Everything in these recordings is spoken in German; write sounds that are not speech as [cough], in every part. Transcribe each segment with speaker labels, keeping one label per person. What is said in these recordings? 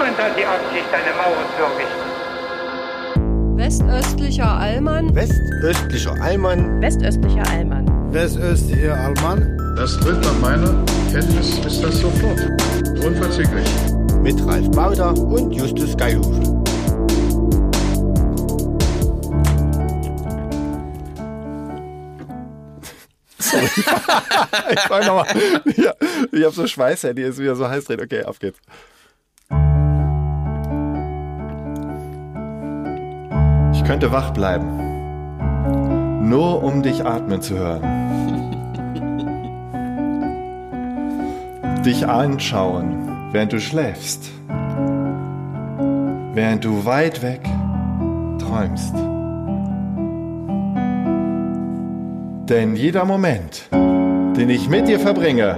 Speaker 1: Niemand hat die Absicht, eine Mauer zu errichten.
Speaker 2: Westöstlicher Allmann.
Speaker 3: Westöstlicher Allmann.
Speaker 4: Westöstlicher Allmann.
Speaker 5: Westöstlicher Allmann.
Speaker 6: Das tritt nach meiner Kenntnis ist das sofort. Unverzüglich.
Speaker 3: Mit Ralf Bauder und Justus Geihuse.
Speaker 7: Sorry. [laughs] ich fange nochmal. Ja, ich habe so Schweißhandy, ist wieder so heiß drin. Okay, auf geht's. Könnte wach bleiben. Nur um dich atmen zu hören. dich anschauen, während du schläfst. Während du weit weg träumst. Denn jeder Moment, den ich mit dir verbringe,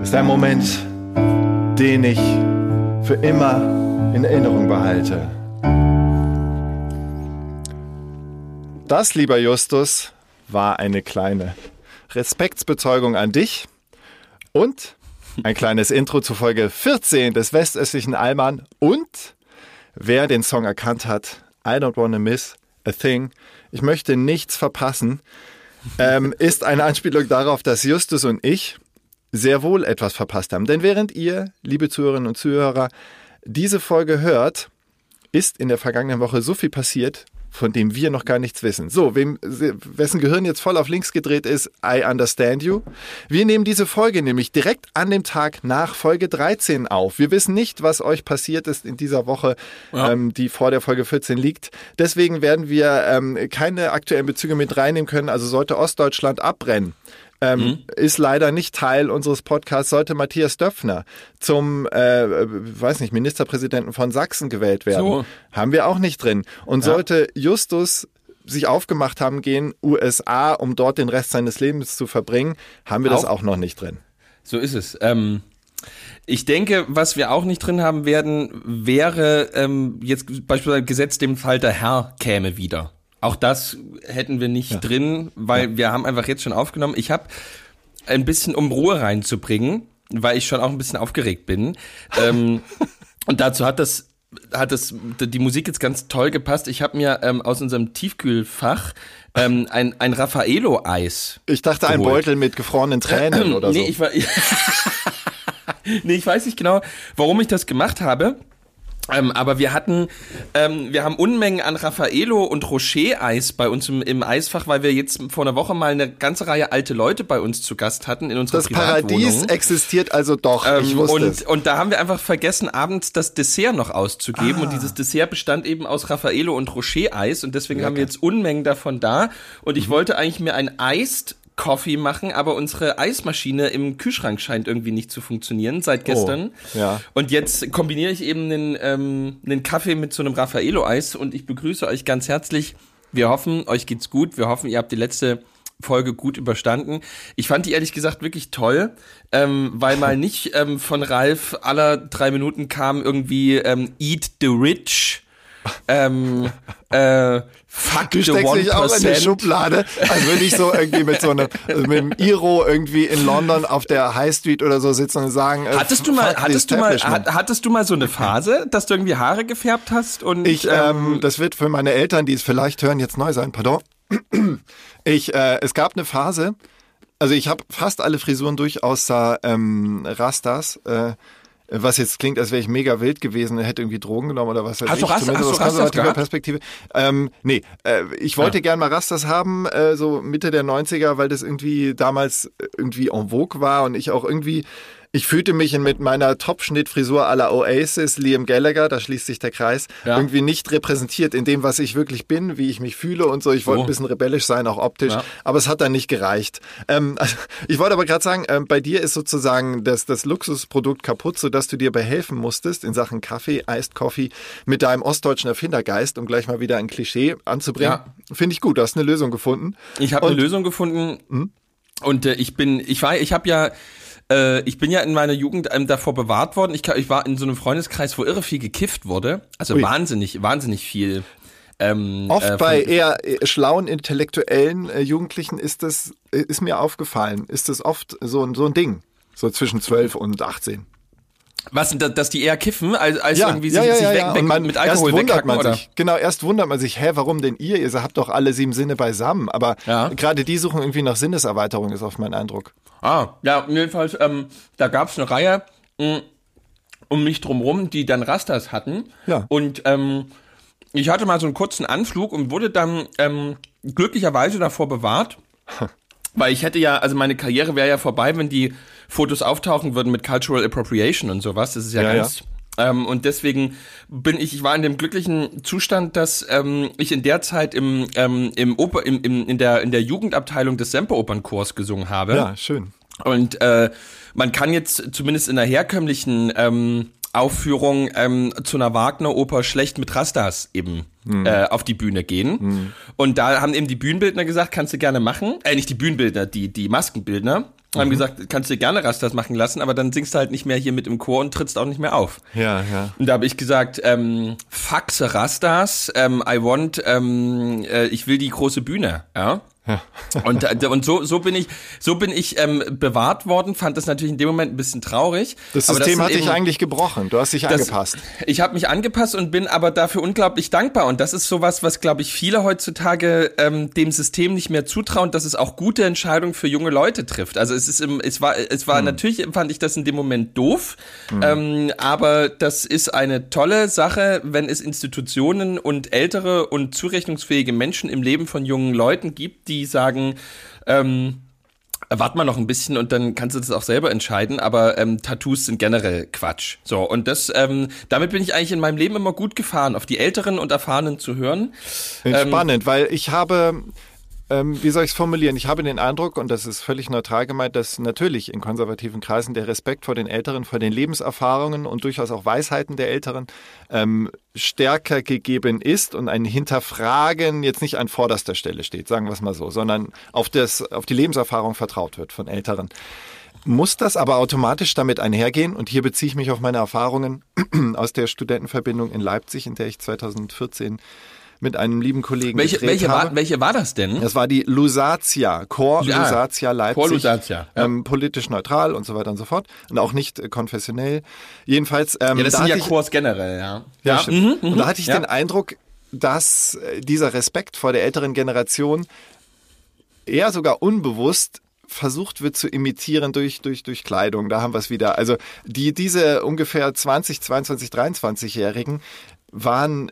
Speaker 7: ist ein Moment, den ich für immer in Erinnerung behalte. Das, lieber Justus, war eine kleine Respektsbezeugung an dich und ein kleines Intro zu Folge 14 des westöstlichen Allmann und wer den Song erkannt hat, I don't wanna miss a thing. Ich möchte nichts verpassen ähm, ist eine Anspielung darauf, dass Justus und ich sehr wohl etwas verpasst haben. Denn während ihr, liebe Zuhörerinnen und Zuhörer, diese Folge hört, ist in der vergangenen Woche so viel passiert, von dem wir noch gar nichts wissen. So, wem, wessen Gehirn jetzt voll auf links gedreht ist, I understand you. Wir nehmen diese Folge nämlich direkt an dem Tag nach Folge 13 auf. Wir wissen nicht, was euch passiert ist in dieser Woche, ja. ähm, die vor der Folge 14 liegt. Deswegen werden wir ähm, keine aktuellen Bezüge mit reinnehmen können. Also sollte Ostdeutschland abbrennen ähm, mhm. ist leider nicht Teil unseres Podcasts. Sollte Matthias Döpfner zum, äh, weiß nicht, Ministerpräsidenten von Sachsen gewählt werden, so. haben wir auch nicht drin. Und ja. sollte Justus sich aufgemacht haben gehen, USA, um dort den Rest seines Lebens zu verbringen, haben wir auch? das auch noch nicht drin.
Speaker 8: So ist es. Ähm ich denke, was wir auch nicht drin haben werden, wäre ähm, jetzt beispielsweise gesetzt dem Fall, der Herr käme wieder. Auch das hätten wir nicht ja. drin, weil ja. wir haben einfach jetzt schon aufgenommen. Ich habe ein bisschen, um Ruhe reinzubringen, weil ich schon auch ein bisschen aufgeregt bin. [laughs] ähm, und dazu hat das hat das die Musik jetzt ganz toll gepasst. Ich habe mir ähm, aus unserem Tiefkühlfach ähm, ein, ein Raffaello-Eis.
Speaker 7: Ich dachte geholt. ein Beutel mit gefrorenen Tränen [clears throat] oder
Speaker 8: nee,
Speaker 7: so.
Speaker 8: Ich war, [laughs] nee, ich weiß nicht genau, warum ich das gemacht habe. Ähm, aber wir hatten, ähm, wir haben Unmengen an Raffaello und Rocher-Eis bei uns im, im, Eisfach, weil wir jetzt vor einer Woche mal eine ganze Reihe alte Leute bei uns zu Gast hatten in unserer
Speaker 7: Das Paradies existiert also doch.
Speaker 8: Ähm, ich wusste und, es. und da haben wir einfach vergessen, abends das Dessert noch auszugeben. Ah. Und dieses Dessert bestand eben aus Raffaello und Rocher-Eis. Und deswegen Lecker. haben wir jetzt Unmengen davon da. Und ich mhm. wollte eigentlich mir ein Eis Coffee machen, aber unsere Eismaschine im Kühlschrank scheint irgendwie nicht zu funktionieren seit oh, gestern.
Speaker 7: Oh, ja.
Speaker 8: Und jetzt kombiniere ich eben einen, ähm, einen Kaffee mit so einem Raffaello-Eis und ich begrüße euch ganz herzlich. Wir hoffen, euch geht's gut. Wir hoffen, ihr habt die letzte Folge gut überstanden. Ich fand die ehrlich gesagt wirklich toll, ähm, weil mal [laughs] nicht ähm, von Ralf aller drei Minuten kam irgendwie ähm, Eat the Rich ähm, äh, fuck
Speaker 7: du steckst dich auch in die Schublade, als würde ich so irgendwie mit so einem, also mit einem Iro irgendwie in London auf der High Street oder so sitzen und sagen,
Speaker 8: äh, hattest du mal, hattest du mal, hattest du mal so eine Phase, dass du irgendwie Haare gefärbt hast und
Speaker 7: ich, ähm, ähm, das wird für meine Eltern, die es vielleicht hören, jetzt neu sein. Pardon. Ich, äh, es gab eine Phase, also ich habe fast alle Frisuren durch außer ähm, Rastas. Äh, was jetzt klingt, als wäre ich mega wild gewesen, hätte irgendwie Drogen genommen oder was weiß
Speaker 8: hast
Speaker 7: ich.
Speaker 8: Du Rast, Zumindest
Speaker 7: aus konservativer Perspektive. Ähm, nee, äh, ich wollte ja. gern mal Rastas haben, äh, so Mitte der 90er, weil das irgendwie damals irgendwie en vogue war und ich auch irgendwie ich fühlte mich mit meiner Top-Schnittfrisur aller Oasis, Liam Gallagher, da schließt sich der Kreis, ja. irgendwie nicht repräsentiert in dem, was ich wirklich bin, wie ich mich fühle und so. Ich wollte oh. ein bisschen rebellisch sein, auch optisch, ja. aber es hat dann nicht gereicht. Ähm, [laughs] also, ich wollte aber gerade sagen, ähm, bei dir ist sozusagen das, das Luxusprodukt kaputt, sodass du dir behelfen musstest in Sachen Kaffee, Iced Coffee mit deinem ostdeutschen Erfindergeist, um gleich mal wieder ein Klischee anzubringen. Ja. Finde ich gut, du hast eine Lösung gefunden.
Speaker 8: Ich habe eine Lösung gefunden. Hm? Und äh, ich bin, ich war, ich habe ja äh, ich bin ja in meiner Jugend ähm, davor bewahrt worden. Ich, ich war in so einem Freundeskreis, wo irre viel gekifft wurde. Also Ui. wahnsinnig, wahnsinnig viel.
Speaker 7: Ähm, Oft äh, bei eher äh, schlauen, intellektuellen äh, Jugendlichen ist das, äh, ist mir aufgefallen, ist das oft so, so ein Ding. So zwischen 12 und 18.
Speaker 8: Was, da- dass die eher kiffen, als, als
Speaker 7: Ja,
Speaker 8: irgendwie
Speaker 7: ja,
Speaker 8: sich,
Speaker 7: ja,
Speaker 8: sich weg, weg
Speaker 7: Und man,
Speaker 8: mit
Speaker 7: erst
Speaker 8: Alkohol
Speaker 7: wundert
Speaker 8: wegkacken,
Speaker 7: man
Speaker 8: oder?
Speaker 7: sich. Genau, erst wundert man sich, hä, warum denn ihr? Ihr habt doch alle sieben Sinne beisammen. Aber gerade die suchen irgendwie nach Sinneserweiterung, ist oft mein Eindruck.
Speaker 8: Ah, ja, jedenfalls, ähm, da gab's eine Reihe mh, um mich drumrum, die dann Rastas hatten.
Speaker 7: Ja.
Speaker 8: Und ähm, ich hatte mal so einen kurzen Anflug und wurde dann ähm, glücklicherweise davor bewahrt. Weil ich hätte ja, also meine Karriere wäre ja vorbei, wenn die Fotos auftauchen würden mit Cultural Appropriation und sowas. Das ist ja,
Speaker 7: Ja,
Speaker 8: ganz. Ähm, und deswegen bin ich, ich war in dem glücklichen Zustand, dass ähm, ich in der Zeit im, ähm, im Oper, im, im, in, der, in der Jugendabteilung des Semperopernchors gesungen habe.
Speaker 7: Ja, schön.
Speaker 8: Und äh, man kann jetzt zumindest in der herkömmlichen ähm, Aufführung ähm, zu einer Wagner-Oper schlecht mit Rastas eben äh, auf die Bühne gehen. Und da haben eben die Bühnenbildner gesagt, kannst du gerne machen. Äh, nicht die Bühnenbildner, die, die Maskenbildner. Haben gesagt, kannst du gerne Rastas machen lassen, aber dann singst du halt nicht mehr hier mit im Chor und trittst auch nicht mehr auf.
Speaker 7: Ja, ja.
Speaker 8: Und da habe ich gesagt, ähm, faxe Rastas, ähm, I want, ähm, äh, ich will die große Bühne, ja. Und, äh, und so, so bin ich, so bin ich ähm, bewahrt worden, fand das natürlich in dem Moment ein bisschen traurig.
Speaker 7: Das System
Speaker 8: sind
Speaker 7: hat dich
Speaker 8: eben-
Speaker 7: eigentlich gebrochen. Du hast dich
Speaker 8: das-
Speaker 7: angepasst.
Speaker 8: Ich habe mich angepasst und bin aber dafür unglaublich dankbar. Und das ist sowas, was, glaube ich, viele heutzutage ähm, dem System nicht mehr zutrauen, dass es auch gute Entscheidungen für junge Leute trifft. Also es ist im, es war, es war natürlich fand ich das in dem Moment doof, ähm, aber das ist eine tolle Sache, wenn es Institutionen und ältere und zurechnungsfähige Menschen im Leben von jungen Leuten gibt, die sagen, ähm, Warte mal noch ein bisschen und dann kannst du das auch selber entscheiden, aber ähm, Tattoos sind generell Quatsch. So, und das, ähm, damit bin ich eigentlich in meinem Leben immer gut gefahren, auf die Älteren und Erfahrenen zu hören. Ähm,
Speaker 7: Spannend, weil ich habe, ähm, wie soll ich es formulieren? Ich habe den Eindruck, und das ist völlig neutral gemeint, dass natürlich in konservativen Kreisen der Respekt vor den Älteren, vor den Lebenserfahrungen und durchaus auch Weisheiten der Älteren ähm, stärker gegeben ist und ein Hinterfragen jetzt nicht an vorderster Stelle steht, sagen wir es mal so, sondern auf, das, auf die Lebenserfahrung vertraut wird von Älteren. Muss das aber automatisch damit einhergehen? Und hier beziehe ich mich auf meine Erfahrungen aus der Studentenverbindung in Leipzig, in der ich 2014 mit einem lieben Kollegen
Speaker 8: welche,
Speaker 7: gedreht
Speaker 8: welche,
Speaker 7: habe.
Speaker 8: war, welche war das denn?
Speaker 7: Das war die Lusatia, Chor
Speaker 8: Ja,
Speaker 7: Lusatia Leipzig.
Speaker 8: Chor Lusatia, ja.
Speaker 7: Ähm, politisch neutral und so weiter und so fort. Und auch nicht äh, konfessionell. Jedenfalls. Ähm,
Speaker 8: ja, das
Speaker 7: da
Speaker 8: sind ja
Speaker 7: ich-
Speaker 8: Chors generell, ja.
Speaker 7: ja, stimmt.
Speaker 8: mhm,
Speaker 7: und da hatte ich
Speaker 8: ja.
Speaker 7: den Eindruck, dass äh, dieser Respekt vor der älteren Generation eher sogar unbewusst versucht wird zu imitieren durch, durch, durch Kleidung. Da haben wir es wieder. Also die, diese ungefähr 20, 22, 23-Jährigen waren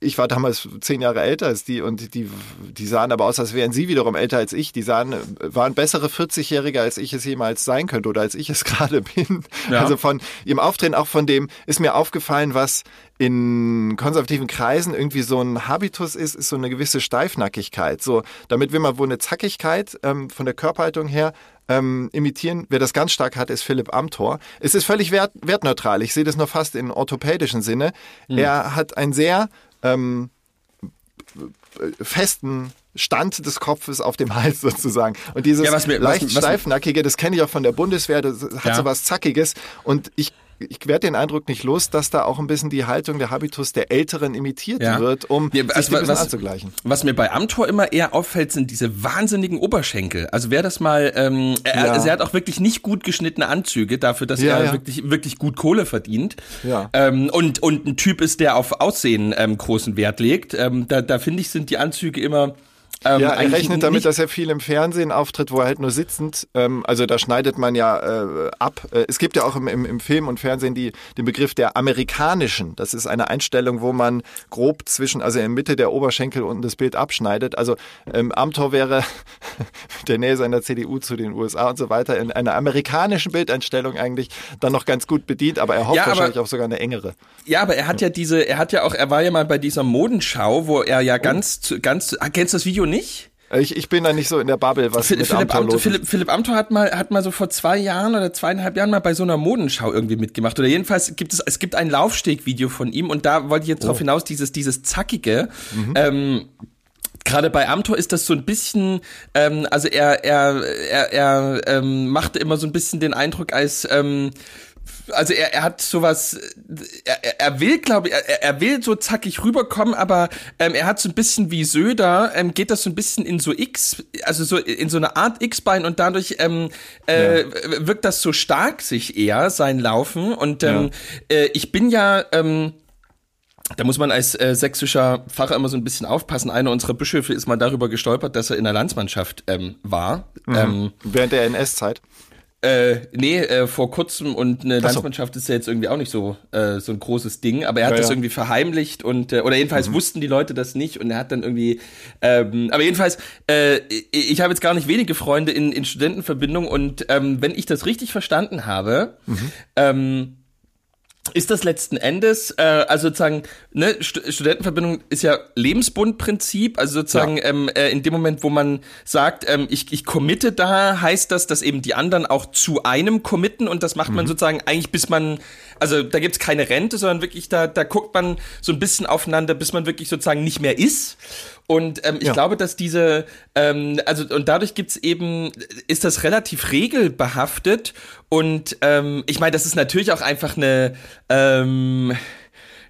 Speaker 7: ich war damals zehn Jahre älter als die und die, die sahen aber aus, als wären sie wiederum älter als ich. Die sahen, waren bessere 40-Jährige, als ich es jemals sein könnte oder als ich es [laughs] gerade bin.
Speaker 8: Ja.
Speaker 7: Also von ihrem Auftreten, auch von dem, ist mir aufgefallen, was in konservativen Kreisen irgendwie so ein Habitus ist, ist so eine gewisse Steifnackigkeit. So, damit will man wohl eine Zackigkeit ähm, von der Körperhaltung her ähm, imitieren. Wer das ganz stark hat, ist Philipp Amthor. Es ist völlig wert, wertneutral. Ich sehe das nur fast in orthopädischen Sinne. Er hat ein sehr ähm, festen Stand des Kopfes auf dem [laughs] Hals sozusagen. Und dieses
Speaker 8: Ja, was mir- was-
Speaker 7: leicht
Speaker 8: was mir-
Speaker 7: steifnackige, das kenne ich auch von der Bundeswehr, das hat
Speaker 8: Ja.
Speaker 7: so was Zackiges. Und ich, ich werde den Eindruck nicht los, dass da auch ein bisschen die Haltung, der Habitus der Älteren imitiert
Speaker 8: Ja.
Speaker 7: wird, um
Speaker 8: Ja,
Speaker 7: sich
Speaker 8: also
Speaker 7: die ein bisschen
Speaker 8: was-
Speaker 7: anzugleichen.
Speaker 8: Was mir bei Amtor immer eher auffällt, sind diese wahnsinnigen Oberschenkel. Also wer das mal, ähm, er,
Speaker 7: Ja.
Speaker 8: also er hat auch wirklich nicht gut geschnittene Anzüge dafür, dass er wirklich wirklich gut Kohle verdient.
Speaker 7: Ja.
Speaker 8: Ähm, und und ein Typ ist, der auf Aussehen ähm, großen Wert legt. Ähm, da da finde ich sind die Anzüge immer ähm,
Speaker 7: Ja, er rechnet damit, dass er viel im Fernsehen auftritt, wo er halt nur sitzend, ähm, also da schneidet man ja äh, ab. Äh, es gibt ja auch im, im, im Film und Fernsehen die, den Begriff der amerikanischen. Das ist eine Einstellung, wo man grob zwischen, also in der Mitte der Oberschenkel unten das Bild abschneidet. Also ähm, Amthor wäre mit [laughs] der Nähe seiner CDU zu den USA und so weiter in einer amerikanischen Bildeinstellung eigentlich dann noch ganz gut bedient, aber er hofft
Speaker 8: Ja, aber-
Speaker 7: wahrscheinlich auf sogar eine engere.
Speaker 8: Ja, aber er hat ja diese, er hat ja auch, er war ja mal bei dieser Modenschau, wo er ja ganz, zu- ganz, ah, kennst du das Video nicht?
Speaker 7: Ich, ich bin da nicht so in der Bubble, was
Speaker 8: Philipp,
Speaker 7: mit
Speaker 8: Philipp,
Speaker 7: Amthor
Speaker 8: Amthor. Philipp, Philipp Amthor hat mal, hat mal so vor zwei Jahren oder zweieinhalb Jahren mal bei so einer Modenschau irgendwie mitgemacht. Oder jedenfalls gibt es, es gibt ein Laufstegvideo von ihm und da wollte ich jetzt
Speaker 7: Oh.
Speaker 8: drauf hinaus, dieses, dieses zackige,
Speaker 7: Mhm.
Speaker 8: ähm, Gerade bei Amthor ist das so ein bisschen, ähm, also er, er, er, er ähm, machte immer so ein bisschen den Eindruck, als ähm, also er, er hat sowas, er, er will, glaube ich, er, er will so zackig rüberkommen, aber ähm, er hat so ein bisschen wie Söder, ähm, geht das so ein bisschen in so X, also so in so eine Art X-Bein und dadurch ähm, äh, ja. wirkt das so stark sich eher, sein Laufen. Und ähm, ja. äh, ich bin ja, ähm, da muss man als äh, sächsischer Pfarrer immer so ein bisschen aufpassen. Einer unserer Bischöfe ist mal darüber gestolpert, dass er in der Landsmannschaft ähm, war.
Speaker 7: Mhm. Ähm, Während der NS-Zeit.
Speaker 8: Äh, nee, äh, vor kurzem und eine so. Landsmannschaft ist ja jetzt irgendwie auch nicht so äh, so ein großes Ding, aber er hat ja, das ja. irgendwie verheimlicht und äh, oder jedenfalls mhm. wussten die Leute das nicht und er hat dann irgendwie ähm, aber jedenfalls äh, ich habe jetzt gar nicht wenige Freunde in in Studentenverbindung und ähm, wenn ich das richtig verstanden habe, mhm. ähm, ist das letzten Endes, äh, also sozusagen, ne, St Studentenverbindung ist ja Lebensbundprinzip, also sozusagen ja. ähm, äh, in dem Moment, wo man sagt, ähm, ich, ich committe da, heißt das, dass eben die anderen auch zu einem committen und das macht mhm. man sozusagen eigentlich, bis man, also da gibt's keine Rente, sondern wirklich, da, da guckt man so ein bisschen aufeinander, bis man wirklich sozusagen nicht mehr ist. Und ähm, ich ja. glaube, dass diese, ähm, also und dadurch gibt's eben, ist das relativ regelbehaftet. Und ähm, ich meine, das ist natürlich auch einfach eine ähm,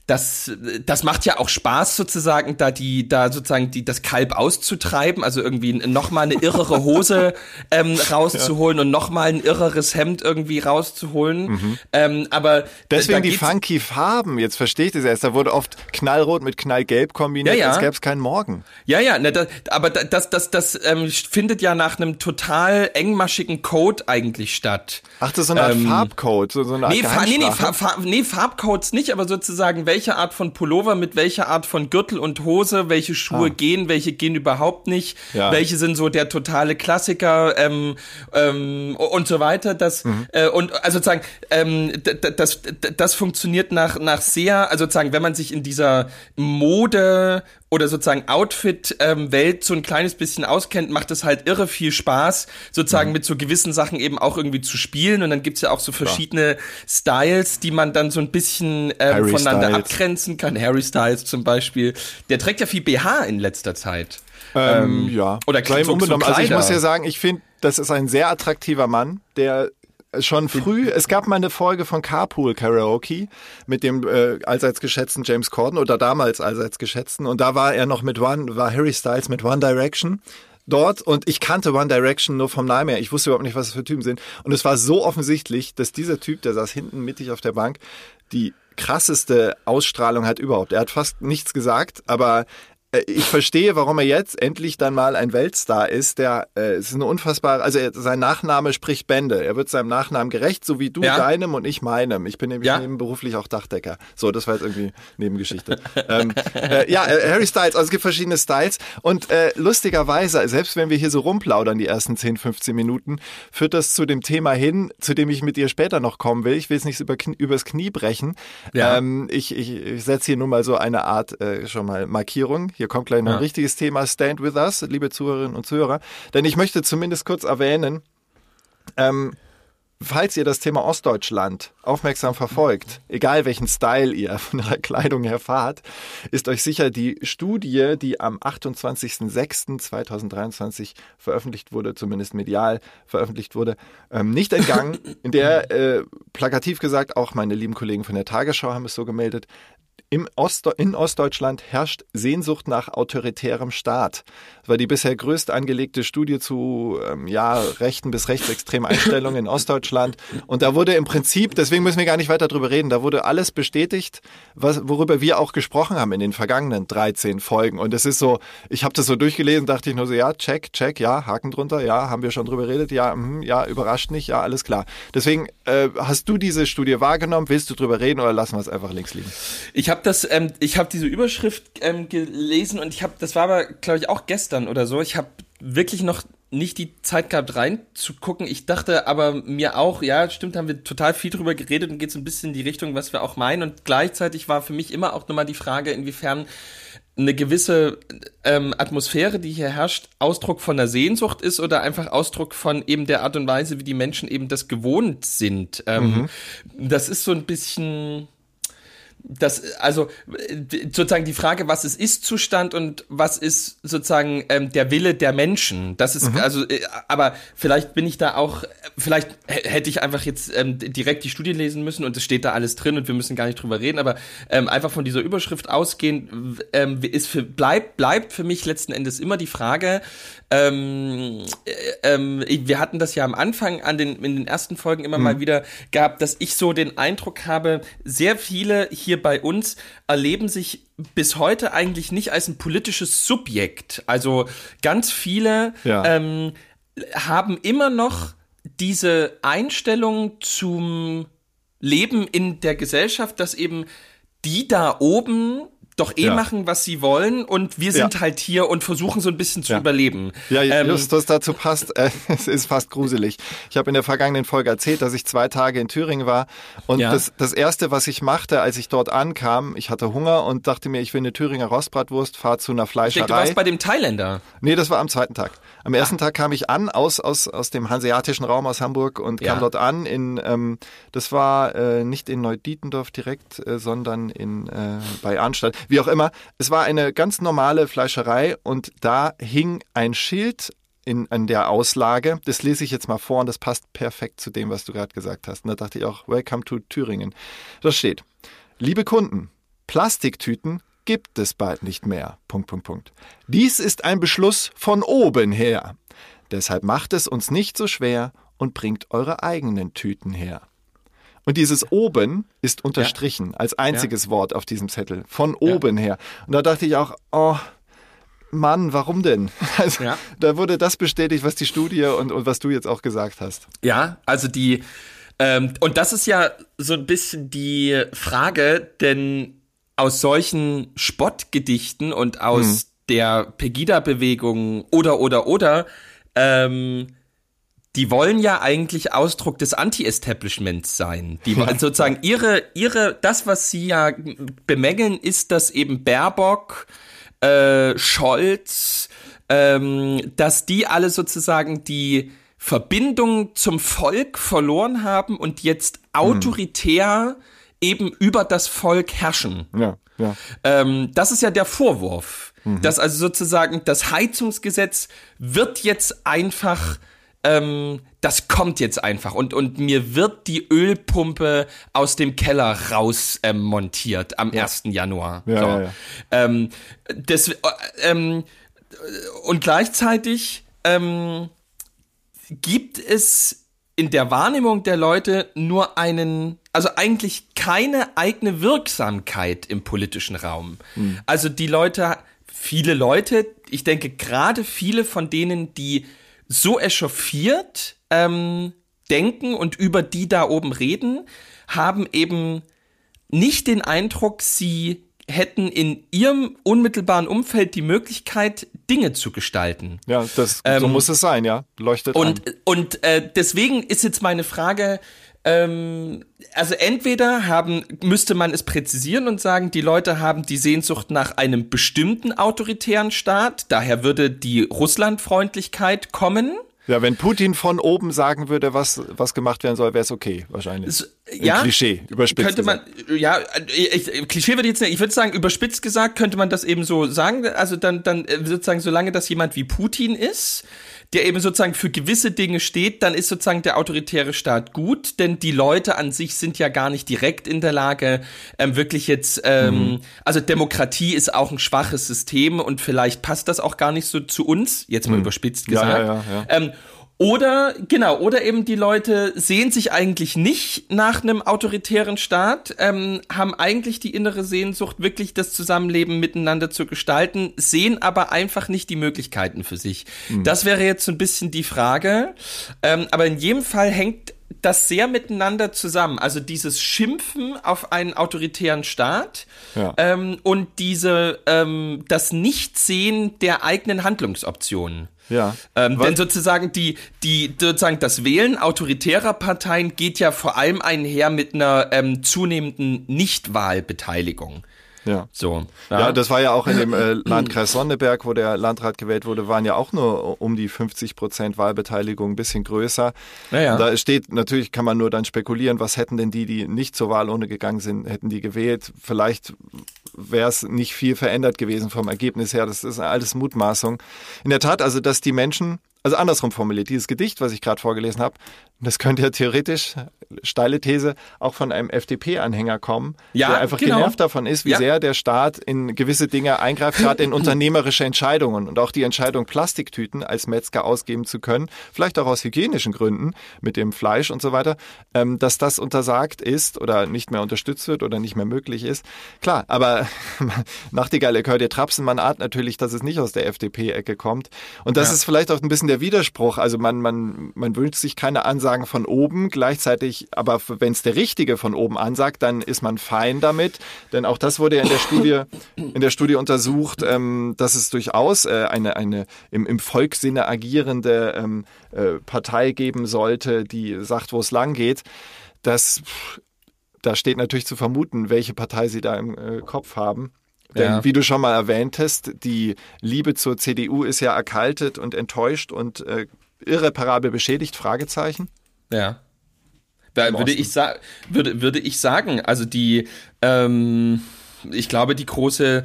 Speaker 8: das, das macht ja auch Spaß sozusagen, da die, da sozusagen die, das Kalb auszutreiben, also irgendwie nochmal eine irrere [laughs] Hose ähm, rauszuholen ja. und nochmal ein irreres Hemd irgendwie rauszuholen. Mhm. Ähm, aber
Speaker 7: deswegen die funky Farben. Jetzt verstehe ich das erst. Da wurde oft knallrot mit knallgelb kombiniert, ja, ja. als gäbe es keinen Morgen.
Speaker 8: Ja, ja. Ne, das, aber das, das, das ähm, findet ja nach einem total engmaschigen Code eigentlich statt.
Speaker 7: Ach, das ist so eine Art ähm, Farbcode, so, so eine Art
Speaker 8: nee, Fa nee, nee, Fa Fa nee, Farbcodes nicht, aber sozusagen welche welche Art von Pullover mit welcher Art von Gürtel und Hose, welche Schuhe ah. gehen, welche gehen überhaupt nicht, ja. welche sind so der totale Klassiker ähm, ähm, und so weiter. Das mhm. äh, und also sozusagen ähm, das, das funktioniert nach nach sehr, also sozusagen, wenn man sich in dieser Mode oder sozusagen Outfit-Welt ähm, so ein kleines bisschen auskennt, macht es halt irre viel Spaß, sozusagen mhm. mit so gewissen Sachen eben auch irgendwie zu spielen. Und dann gibt's ja auch so verschiedene ja. Styles, die man dann so ein bisschen ähm, voneinander Styles. abgrenzen kann. Harry Styles zum Beispiel. Der trägt ja viel BH in letzter Zeit.
Speaker 7: Ähm, ähm, ja. Oder klein so, so Also ich muss ja sagen, ich finde, das ist ein sehr attraktiver Mann, der schon früh, es gab mal eine Folge von Carpool Karaoke mit dem äh, allseits geschätzten James Corden oder damals allseits geschätzten und da war er noch mit One, war Harry Styles mit One Direction dort und ich kannte One Direction nur vom Namen her. Ich wusste überhaupt nicht, was das für Typen sind. Und es war so offensichtlich, dass dieser Typ, der saß hinten mittig auf der Bank, die krasseste Ausstrahlung hat überhaupt. Er hat fast nichts gesagt, aber ich verstehe, warum er jetzt endlich dann mal ein Weltstar ist. Der äh, ist eine unfassbare, also er, sein Nachname spricht Bände. Er wird seinem Nachnamen gerecht, so wie du ja. deinem und ich meinem. Ich bin nämlich ja. nebenberuflich auch Dachdecker. So, das war jetzt irgendwie Nebengeschichte. [laughs] ähm, äh, ja, äh, Harry Styles, also es gibt verschiedene Styles und äh, lustigerweise, selbst wenn wir hier so rumplaudern die ersten 10, 15 Minuten, führt das zu dem Thema hin, zu dem ich mit dir später noch kommen will. Ich will es nicht über, übers Knie brechen. Ja. Ähm, ich ich, ich setze hier nur mal so eine Art äh, schon mal Markierung hier kommt gleich noch ein richtiges Thema. Stand with us, liebe Zuhörerinnen und Zuhörer. Denn ich möchte zumindest kurz erwähnen, ähm, falls ihr das Thema Ostdeutschland aufmerksam verfolgt, egal welchen Style ihr [laughs] von ihrer Kleidung erfahrt, ist euch sicher die Studie, die am 28.06.2023 veröffentlicht wurde, zumindest medial veröffentlicht wurde, ähm, nicht entgangen, in der äh, plakativ gesagt auch meine lieben Kollegen von der Tagesschau haben es so gemeldet, Ost in Ostdeutschland herrscht Sehnsucht nach autoritärem Staat. Das war die bisher größte angelegte Studie zu ähm, ja, rechten bis rechtsextremen Einstellungen in Ostdeutschland. Und da wurde im Prinzip, deswegen müssen wir gar nicht weiter drüber reden, da wurde alles bestätigt, was, worüber wir auch gesprochen haben in den vergangenen 13 Folgen. Und es ist so, ich habe das so durchgelesen, dachte ich nur so, ja, check, check, ja, Haken drunter, ja, haben wir schon drüber geredet, ja, mh, ja, überrascht nicht, ja, alles klar. Deswegen, äh, hast du diese Studie wahrgenommen? Willst du drüber reden oder lassen wir es einfach links liegen?
Speaker 8: Ich habe habe das, ähm, ich habe diese Überschrift ähm, gelesen und ich habe, das war aber, glaube ich, auch gestern oder so. Ich habe wirklich noch nicht die Zeit gehabt reinzugucken. Ich dachte aber mir auch, ja, stimmt, haben wir total viel drüber geredet und geht so ein bisschen in die Richtung, was wir auch meinen. Und gleichzeitig war für mich immer auch nochmal die Frage, inwiefern eine gewisse ähm, Atmosphäre, die hier herrscht, Ausdruck von der Sehnsucht ist oder einfach Ausdruck von eben der Art und Weise, wie die Menschen eben das gewohnt sind. Ähm, mhm. Das ist so ein bisschen das, also sozusagen die Frage, was ist Ist-Zustand und was ist sozusagen ähm, der Wille der Menschen. Das ist
Speaker 7: Mhm.
Speaker 8: also, äh, aber vielleicht bin ich da auch, vielleicht hätte ich einfach jetzt ähm, direkt die Studie lesen müssen und es steht da alles drin und wir müssen gar nicht drüber reden, aber ähm, einfach von dieser Überschrift ausgehen, w- ähm, ist für, bleibt, bleibt für mich letzten Endes immer die Frage, ähm, äh, ähm, wir hatten das ja am Anfang an den, in den ersten Folgen immer mal wieder gehabt, dass ich so den Eindruck habe, sehr viele hier bei uns erleben sich bis heute eigentlich nicht als ein politisches Subjekt. Also ganz viele
Speaker 7: Ja.
Speaker 8: ähm, haben immer noch diese Einstellung zum Leben in der Gesellschaft, dass eben die da oben doch eh
Speaker 7: Ja.
Speaker 8: machen, was sie wollen und wir sind
Speaker 7: Ja.
Speaker 8: halt hier und versuchen so ein bisschen zu
Speaker 7: Ja.
Speaker 8: überleben.
Speaker 7: Ja,
Speaker 8: Ähm,
Speaker 7: Justus, dazu passt, äh, [laughs] es ist fast gruselig. Ich habe in der vergangenen Folge erzählt, dass ich zwei Tage in Thüringen war und das, das Erste, was ich machte, als ich dort ankam, ich hatte Hunger und dachte mir, ich will eine Thüringer Rostbratwurst, fahr zu einer
Speaker 8: ich denke, du
Speaker 7: Fleischerei.
Speaker 8: warst bei dem Thailänder.
Speaker 7: Nee, das war am zweiten Tag. Am ersten Tag kam ich an aus, aus, aus dem hanseatischen Raum aus Hamburg und kam dort an in, ähm, das war äh, nicht in Neudietendorf direkt, äh, sondern in, äh, bei Arnstadt. Wie auch immer. Es war eine ganz normale Fleischerei und da hing ein Schild in, an der Auslage. Das lese ich jetzt mal vor und das passt perfekt zu dem, was du gerade gesagt hast. Und da dachte ich auch, Welcome to Thüringen. Da steht, liebe Kunden, Plastiktüten gibt es bald nicht mehr. Punkt, Punkt, Punkt. Dies ist ein Beschluss von oben her. Deshalb macht es uns nicht so schwer und bringt eure eigenen Tüten her. Und dieses oben ist unterstrichen als einziges Wort auf diesem Zettel. Von oben her. Und da dachte ich auch, oh, Mann, warum denn? [laughs] Also,
Speaker 8: Ja.
Speaker 7: Da wurde das bestätigt, was die Studie und, und was du jetzt auch gesagt hast.
Speaker 8: Ja, also die, ähm, und das ist ja so ein bisschen die Frage, denn aus solchen Spottgedichten und aus der Pegida-Bewegung oder, oder, oder, ähm, die wollen ja eigentlich Ausdruck des Anti-Establishments sein. Die wollen sozusagen ihre, ihre, das, was sie ja bemängeln, ist, dass eben Baerbock, äh, Scholz, ähm, dass die alle sozusagen die Verbindung zum Volk verloren haben und jetzt autoritär eben über das Volk herrschen.
Speaker 7: Ja, ja.
Speaker 8: Ähm, das ist ja der Vorwurf, dass also sozusagen das Heizungsgesetz wird jetzt einfach, ähm, das kommt jetzt einfach und, und mir wird die Ölpumpe aus dem Keller raus ähm, montiert am 1. Januar.
Speaker 7: Ja,
Speaker 8: so.
Speaker 7: ja, ja.
Speaker 8: Ähm, das, äh, ähm, und gleichzeitig ähm, gibt es in der Wahrnehmung der Leute nur einen, also eigentlich keine eigene Wirksamkeit im politischen Raum. Also die Leute, viele Leute, ich denke gerade viele von denen, die so echauffiert ähm, denken und über die da oben reden, haben eben nicht den Eindruck, sie hätten in ihrem unmittelbaren Umfeld die Möglichkeit, Dinge zu gestalten.
Speaker 7: Ja, das, so
Speaker 8: Ähm,
Speaker 7: muss es sein, ja. Leuchtet
Speaker 8: Und,
Speaker 7: ein.
Speaker 8: und äh, deswegen ist jetzt meine Frage, ähm, also entweder haben, müsste man es präzisieren und sagen, die Leute haben die Sehnsucht nach einem bestimmten autoritären Staat, daher würde die Russlandfreundlichkeit kommen.
Speaker 7: Ja, wenn Putin von oben sagen würde, was, was gemacht werden soll, wäre es okay, wahrscheinlich.
Speaker 8: So, ja,
Speaker 7: Klischee, überspitzt
Speaker 8: Könnte man, ja, ich, ich, Klischee würde ich jetzt nicht, ich würde sagen, überspitzt gesagt, könnte man das eben so sagen, also dann, dann äh, sozusagen, solange das jemand wie Putin ist, der eben sozusagen für gewisse Dinge steht, dann ist sozusagen der autoritäre Staat gut, denn die Leute an sich sind ja gar nicht direkt in der Lage, ähm, wirklich jetzt, ähm, also Demokratie ist auch ein schwaches System und vielleicht passt das auch gar nicht so zu uns, jetzt mal überspitzt
Speaker 7: Ja,
Speaker 8: gesagt.
Speaker 7: ja, ja, ja.
Speaker 8: Ähm, oder, genau, oder eben die Leute sehen sich eigentlich nicht nach einem autoritären Staat, ähm, haben eigentlich die innere Sehnsucht, wirklich das Zusammenleben miteinander zu gestalten, sehen aber einfach nicht die Möglichkeiten für sich. Das wäre jetzt so ein bisschen die Frage. Ähm, aber in jedem Fall hängt das sehr miteinander zusammen. Also dieses Schimpfen auf einen autoritären Staat
Speaker 7: Ja.
Speaker 8: ähm, und diese ähm, das Nichtsehen der eigenen Handlungsoptionen.
Speaker 7: Ja.
Speaker 8: Ähm, denn sozusagen die, die, sozusagen das Wählen autoritärer Parteien geht ja vor allem einher mit einer ähm, zunehmenden Nichtwahlbeteiligung.
Speaker 7: Ja.
Speaker 8: So.
Speaker 7: Ja, das war ja auch in dem äh, [clears throat] Landkreis Sonneberg, wo der Landrat gewählt wurde, waren ja auch nur um die 50 Prozent Wahlbeteiligung, ein bisschen größer.
Speaker 8: Ja, ja.
Speaker 7: Da steht, natürlich kann man nur dann spekulieren, was hätten denn die, die nicht zur Wahlurne gegangen sind, hätten die gewählt. Vielleicht wäre es nicht viel verändert gewesen vom Ergebnis her. Das ist alles Mutmaßung. In der Tat, also, dass die Menschen also andersrum formuliert, dieses Gedicht, was ich gerade vorgelesen habe, das könnte ja theoretisch, steile These, auch von einem FDP-Anhänger kommen,
Speaker 8: Ja,
Speaker 7: der einfach
Speaker 8: genau.
Speaker 7: genervt davon ist, wie
Speaker 8: Ja.
Speaker 7: sehr der Staat in gewisse Dinge eingreift, gerade in [clears throat] unternehmerische Entscheidungen und auch die Entscheidung, Plastiktüten als Metzger ausgeben zu können, vielleicht auch aus hygienischen Gründen mit dem Fleisch und so weiter, ähm, dass das untersagt ist oder nicht mehr unterstützt wird oder nicht mehr möglich ist. Klar, aber [laughs] Nachtigall, ihr hört ihr Trapsen, man ahnt natürlich, dass es nicht aus der FDP-Ecke kommt. Und das
Speaker 8: Ja.
Speaker 7: ist vielleicht auch ein bisschen der Widerspruch. Also man, man, man wünscht sich keine Ansagen von oben, gleichzeitig, aber wenn es der Richtige von oben ansagt, dann ist man fein damit. Denn auch das wurde ja in der Studie, [coughs] in der Studie untersucht, ähm, dass es durchaus äh, eine, eine im, im Volkssinne agierende ähm, äh, Partei geben sollte, die sagt, wo es lang geht. Das da steht natürlich zu vermuten, welche Partei sie da im äh, Kopf haben. Denn
Speaker 8: Ja.
Speaker 7: wie du schon mal erwähntest, die Liebe zur CDU ist ja erkaltet und enttäuscht und äh, irreparabel beschädigt, Fragezeichen.
Speaker 8: Ja. Da würde ich, würde, würde ich sagen, also die, ähm, ich glaube, die große,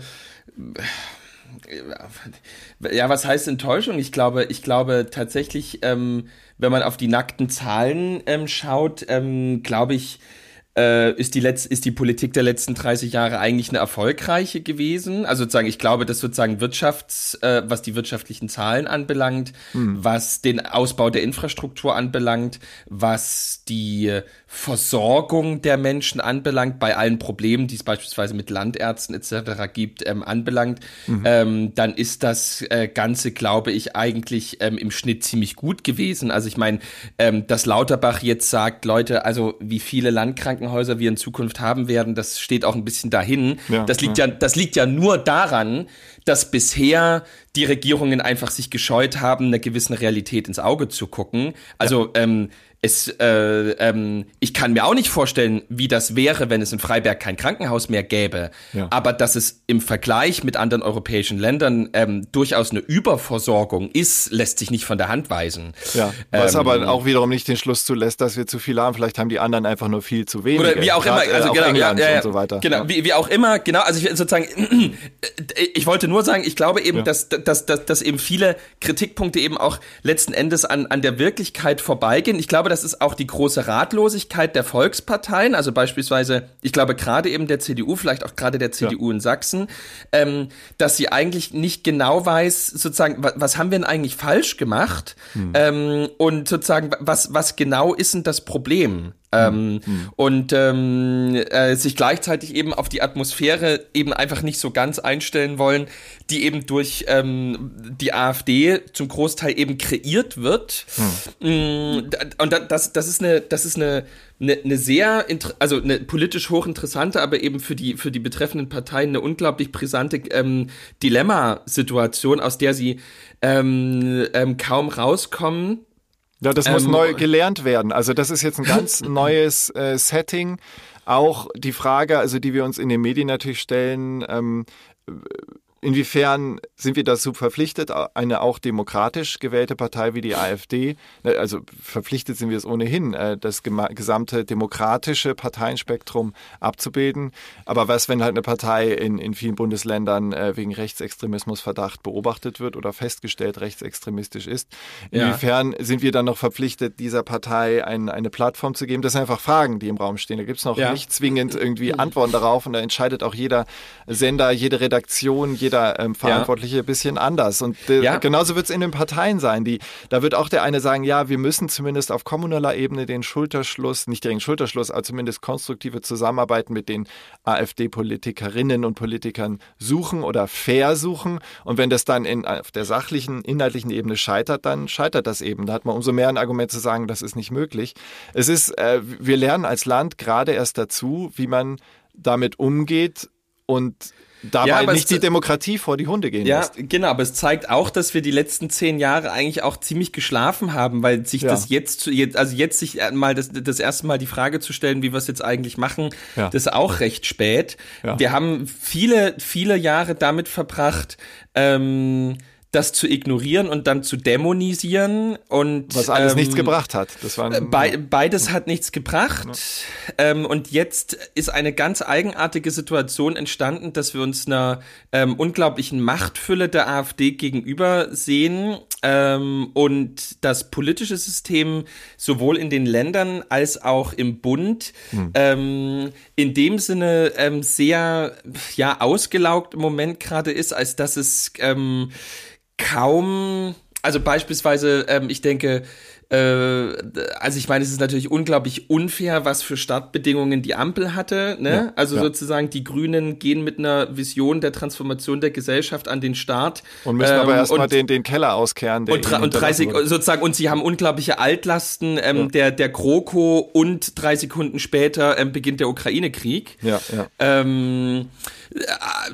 Speaker 8: ja, was heißt Enttäuschung? Ich glaube, ich glaube tatsächlich, ähm, wenn man auf die nackten Zahlen ähm, schaut, ähm, glaube ich, äh, ist die Letz ist die Politik der letzten 30 Jahre eigentlich eine erfolgreiche gewesen. Also sozusagen, ich glaube, dass sozusagen Wirtschafts, äh, was die wirtschaftlichen Zahlen anbelangt, was den Ausbau der Infrastruktur anbelangt, was die Versorgung der Menschen anbelangt, bei allen Problemen, die es beispielsweise mit Landärzten etc. gibt, ähm, anbelangt, ähm, dann ist das äh, Ganze, glaube ich, eigentlich ähm, im Schnitt ziemlich gut gewesen. Also ich meine, ähm, dass Lauterbach jetzt sagt, Leute, also wie viele Landkrankenhäuser wir in Zukunft haben werden, das steht auch ein bisschen dahin.
Speaker 7: Ja,
Speaker 8: das liegt ja. das liegt ja nur daran, dass bisher die Regierungen einfach sich gescheut haben, einer gewissen Realität ins Auge zu gucken. Also ähm, es, äh, ähm, ich kann mir auch nicht vorstellen, wie das wäre, wenn es in Freiberg kein Krankenhaus mehr gäbe.
Speaker 7: Ja.
Speaker 8: Aber dass es im Vergleich mit anderen europäischen Ländern ähm, durchaus eine Überversorgung ist, lässt sich nicht von der Hand weisen.
Speaker 7: Ja, was
Speaker 8: Ähm,
Speaker 7: aber auch wiederum nicht den Schluss zulässt, dass wir zu viel haben. Vielleicht haben die anderen einfach nur viel zu wenig.
Speaker 8: Oder wie auch immer, also genau,
Speaker 7: England
Speaker 8: ja, ja, ja,
Speaker 7: und so weiter.
Speaker 8: Genau,
Speaker 7: Ja.
Speaker 8: wie, wie auch immer, genau, also ich sozusagen, [clears throat] ich wollte nur sagen, ich glaube eben,
Speaker 7: Ja.
Speaker 8: dass, dass, dass, dass eben viele Kritikpunkte eben auch letzten Endes an, an der Wirklichkeit vorbeigehen. Ich glaube, das ist auch die große Ratlosigkeit der Volksparteien, also beispielsweise, ich glaube gerade eben der CDU, vielleicht auch gerade der CDU in Sachsen, ähm, dass sie eigentlich nicht genau weiß, sozusagen, was, was haben wir denn eigentlich falsch gemacht? Ähm, und sozusagen, was, was genau ist denn das Problem? Ähm, Und ähm, äh, sich gleichzeitig eben auf die Atmosphäre eben einfach nicht so ganz einstellen wollen, die eben durch ähm, die AfD zum Großteil eben kreiert wird. Da- Und da- das, das ist eine, das ist eine, eine, eine sehr, also eine politisch hochinteressante, aber eben für die für die betreffenden Parteien eine unglaublich brisante ähm, Dilemmasituation, aus der sie ähm, ähm, kaum rauskommen.
Speaker 7: Ja, das muss
Speaker 8: Ähm,
Speaker 7: neu gelernt werden. Also das ist jetzt ein ganz [laughs] neues äh, Setting. Auch die Frage, also die wir uns in den Medien natürlich stellen, ähm, Inwiefern sind wir dazu verpflichtet, eine auch demokratisch gewählte Partei wie die AfD, also verpflichtet sind wir es ohnehin, äh, das gesamte demokratische Parteienspektrum abzubilden. Aber was, wenn halt eine Partei in, in vielen Bundesländern äh, wegen Rechtsextremismusverdacht beobachtet wird oder festgestellt rechtsextremistisch ist?
Speaker 8: Ja.
Speaker 7: Inwiefern sind wir dann noch verpflichtet, dieser Partei ein, eine Plattform zu geben? Das sind einfach Fragen, die im Raum stehen. Da gibt es noch
Speaker 8: Ja.
Speaker 7: nicht zwingend irgendwie Antworten darauf und da entscheidet auch jeder Sender, jede Redaktion, jeder ähm, Verantwortliche ein bisschen anders. Und äh,
Speaker 8: Ja.
Speaker 7: genauso wird es in den Parteien sein. Die, da wird auch der eine sagen, ja, wir müssen zumindest auf kommunaler Ebene den Schulterschluss, nicht den Schulterschluss, aber zumindest konstruktive Zusammenarbeit mit den AfD-Politikerinnen und Politikern suchen oder versuchen. Und wenn das dann in, auf der sachlichen, inhaltlichen Ebene scheitert, dann scheitert das eben. Da hat man umso mehr ein Argument zu sagen, das ist nicht möglich. Es ist, äh, wir lernen als Land gerade erst dazu, wie man damit umgeht und dabei
Speaker 8: Ja,
Speaker 7: nicht die Demokratie vor die Hunde gehen
Speaker 8: Ja,
Speaker 7: lässt.
Speaker 8: genau, aber es zeigt auch, dass wir die letzten zehn Jahre eigentlich auch ziemlich geschlafen haben, weil sich
Speaker 7: Ja.
Speaker 8: das jetzt, also jetzt sich mal das, das erste Mal die Frage zu stellen, wie wir es jetzt eigentlich machen,
Speaker 7: Ja.
Speaker 8: das ist auch recht spät. Wir haben viele, viele Jahre damit verbracht, ähm, das zu ignorieren und dann zu dämonisieren und
Speaker 7: Was alles
Speaker 8: ähm,
Speaker 7: nichts gebracht hat. Das war ein,
Speaker 8: Be beides hat nichts gebracht. Ähm, und jetzt ist eine ganz eigenartige Situation entstanden, dass wir uns einer ähm, unglaublichen Machtfülle der AfD gegenüber sehen ähm, und das politische System sowohl in den Ländern als auch im Bund ähm, in dem Sinne ähm, sehr ja ausgelaugt im Moment gerade ist, als dass es kaum, also beispielsweise, ähm, ich denke, äh, also ich meine, es ist natürlich unglaublich unfair, was für Startbedingungen die Ampel hatte. Ne?
Speaker 7: Ja,
Speaker 8: also
Speaker 7: ja.
Speaker 8: sozusagen die Grünen gehen mit einer Vision der Transformation der Gesellschaft an den Start.
Speaker 7: und müssen aber
Speaker 8: Ähm,
Speaker 7: erstmal
Speaker 8: und-
Speaker 7: den, den Keller auskehren. der
Speaker 8: und, und 30
Speaker 7: hinterlassen wurde.
Speaker 8: sozusagen und sie haben unglaubliche Altlasten ähm, der der GroKo und drei Sekunden später ähm, beginnt der Ukraine-Krieg.
Speaker 7: Ja, ja.
Speaker 8: Ähm, äh,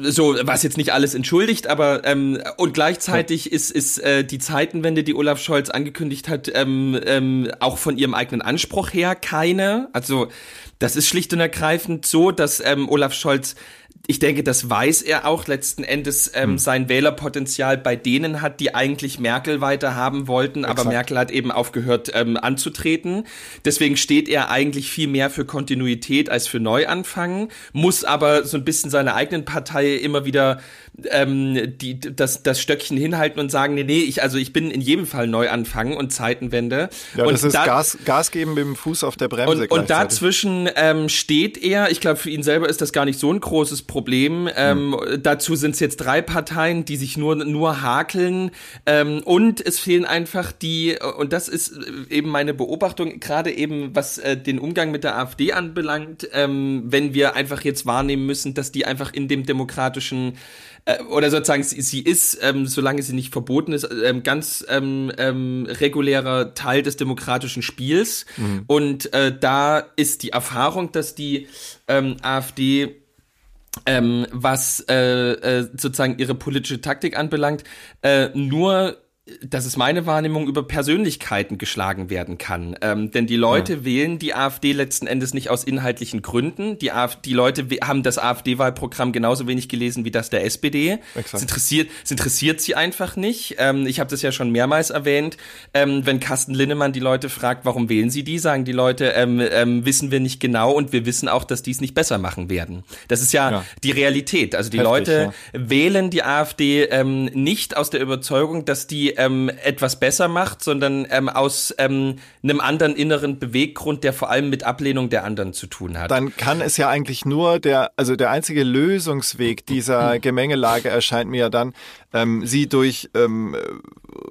Speaker 8: so was jetzt nicht alles entschuldigt, aber ähm, und gleichzeitig ist ist äh, die Zeitenwende, die Olaf Scholz angekündigt hat, ähm, ähm, auch von ihrem eigenen Anspruch her keine. Also das ist schlicht und ergreifend so, dass ähm, Olaf Scholz ich denke, das weiß er auch letzten Endes
Speaker 7: Hm.
Speaker 8: ähm, sein Wählerpotenzial bei denen hat, die eigentlich Merkel weiter haben wollten, aber
Speaker 7: Exakt.
Speaker 8: Merkel hat eben aufgehört ähm, anzutreten. Deswegen steht er eigentlich viel mehr für Kontinuität als für Neuanfang, muss aber so ein bisschen seiner eigenen Partei immer wieder ähm, die, das, das Stöckchen hinhalten und sagen, nee, nee, ich, also ich bin in jedem Fall Neuanfang und Zeitenwende.
Speaker 7: Ja,
Speaker 8: und
Speaker 7: das ist
Speaker 8: da-
Speaker 7: Gas, Gas geben mit dem Fuß auf der Bremse.
Speaker 8: und, und dazwischen ähm, steht er, ich glaube, für ihn selber ist das gar nicht so ein großes Problem. Ähm, Dazu sind es jetzt drei Parteien, die sich nur, nur hakeln. Ähm, und es fehlen einfach die, und das ist äh, eben meine Beobachtung, gerade eben was äh, den Umgang mit der AfD anbelangt, ähm, wenn wir einfach jetzt wahrnehmen müssen, dass die einfach in dem demokratischen äh, oder sozusagen sie, sie ist, ähm, solange sie nicht verboten ist, ähm, ganz ähm, ähm, regulärer Teil des demokratischen Spiels. Und äh, da ist die Erfahrung, dass die ähm, AfD ähm, was äh, äh, sozusagen ihre politische Taktik anbelangt, äh, nur das ist meine Wahrnehmung, über Persönlichkeiten geschlagen werden kann. Ähm, denn die Leute wählen die AfD letzten Endes nicht aus inhaltlichen Gründen. Die, AfD, die Leute haben das AfD-Wahlprogramm genauso wenig gelesen wie das der SPD.
Speaker 7: Exakt.
Speaker 8: Es interessiert, es interessiert sie einfach nicht. Ähm, ich habe das ja schon mehrmals erwähnt. Ähm, wenn Carsten Linnemann die Leute fragt, warum wählen sie die, sagen die Leute, ähm, ähm, wissen wir nicht genau und wir wissen auch, dass die es nicht besser machen werden. Das ist ja,
Speaker 7: Ja.
Speaker 8: die Realität. Also die
Speaker 7: Heftig,
Speaker 8: Leute wählen die AfD ähm, nicht aus der Überzeugung, dass die ähm, etwas besser macht, sondern ähm, aus ähm, einem anderen inneren Beweggrund, der vor allem mit Ablehnung der anderen zu tun hat.
Speaker 7: dann kann es ja eigentlich nur der, also der einzige Lösungsweg dieser [clears throat] Gemengelage erscheint mir ja dann, ähm, sie durch ähm,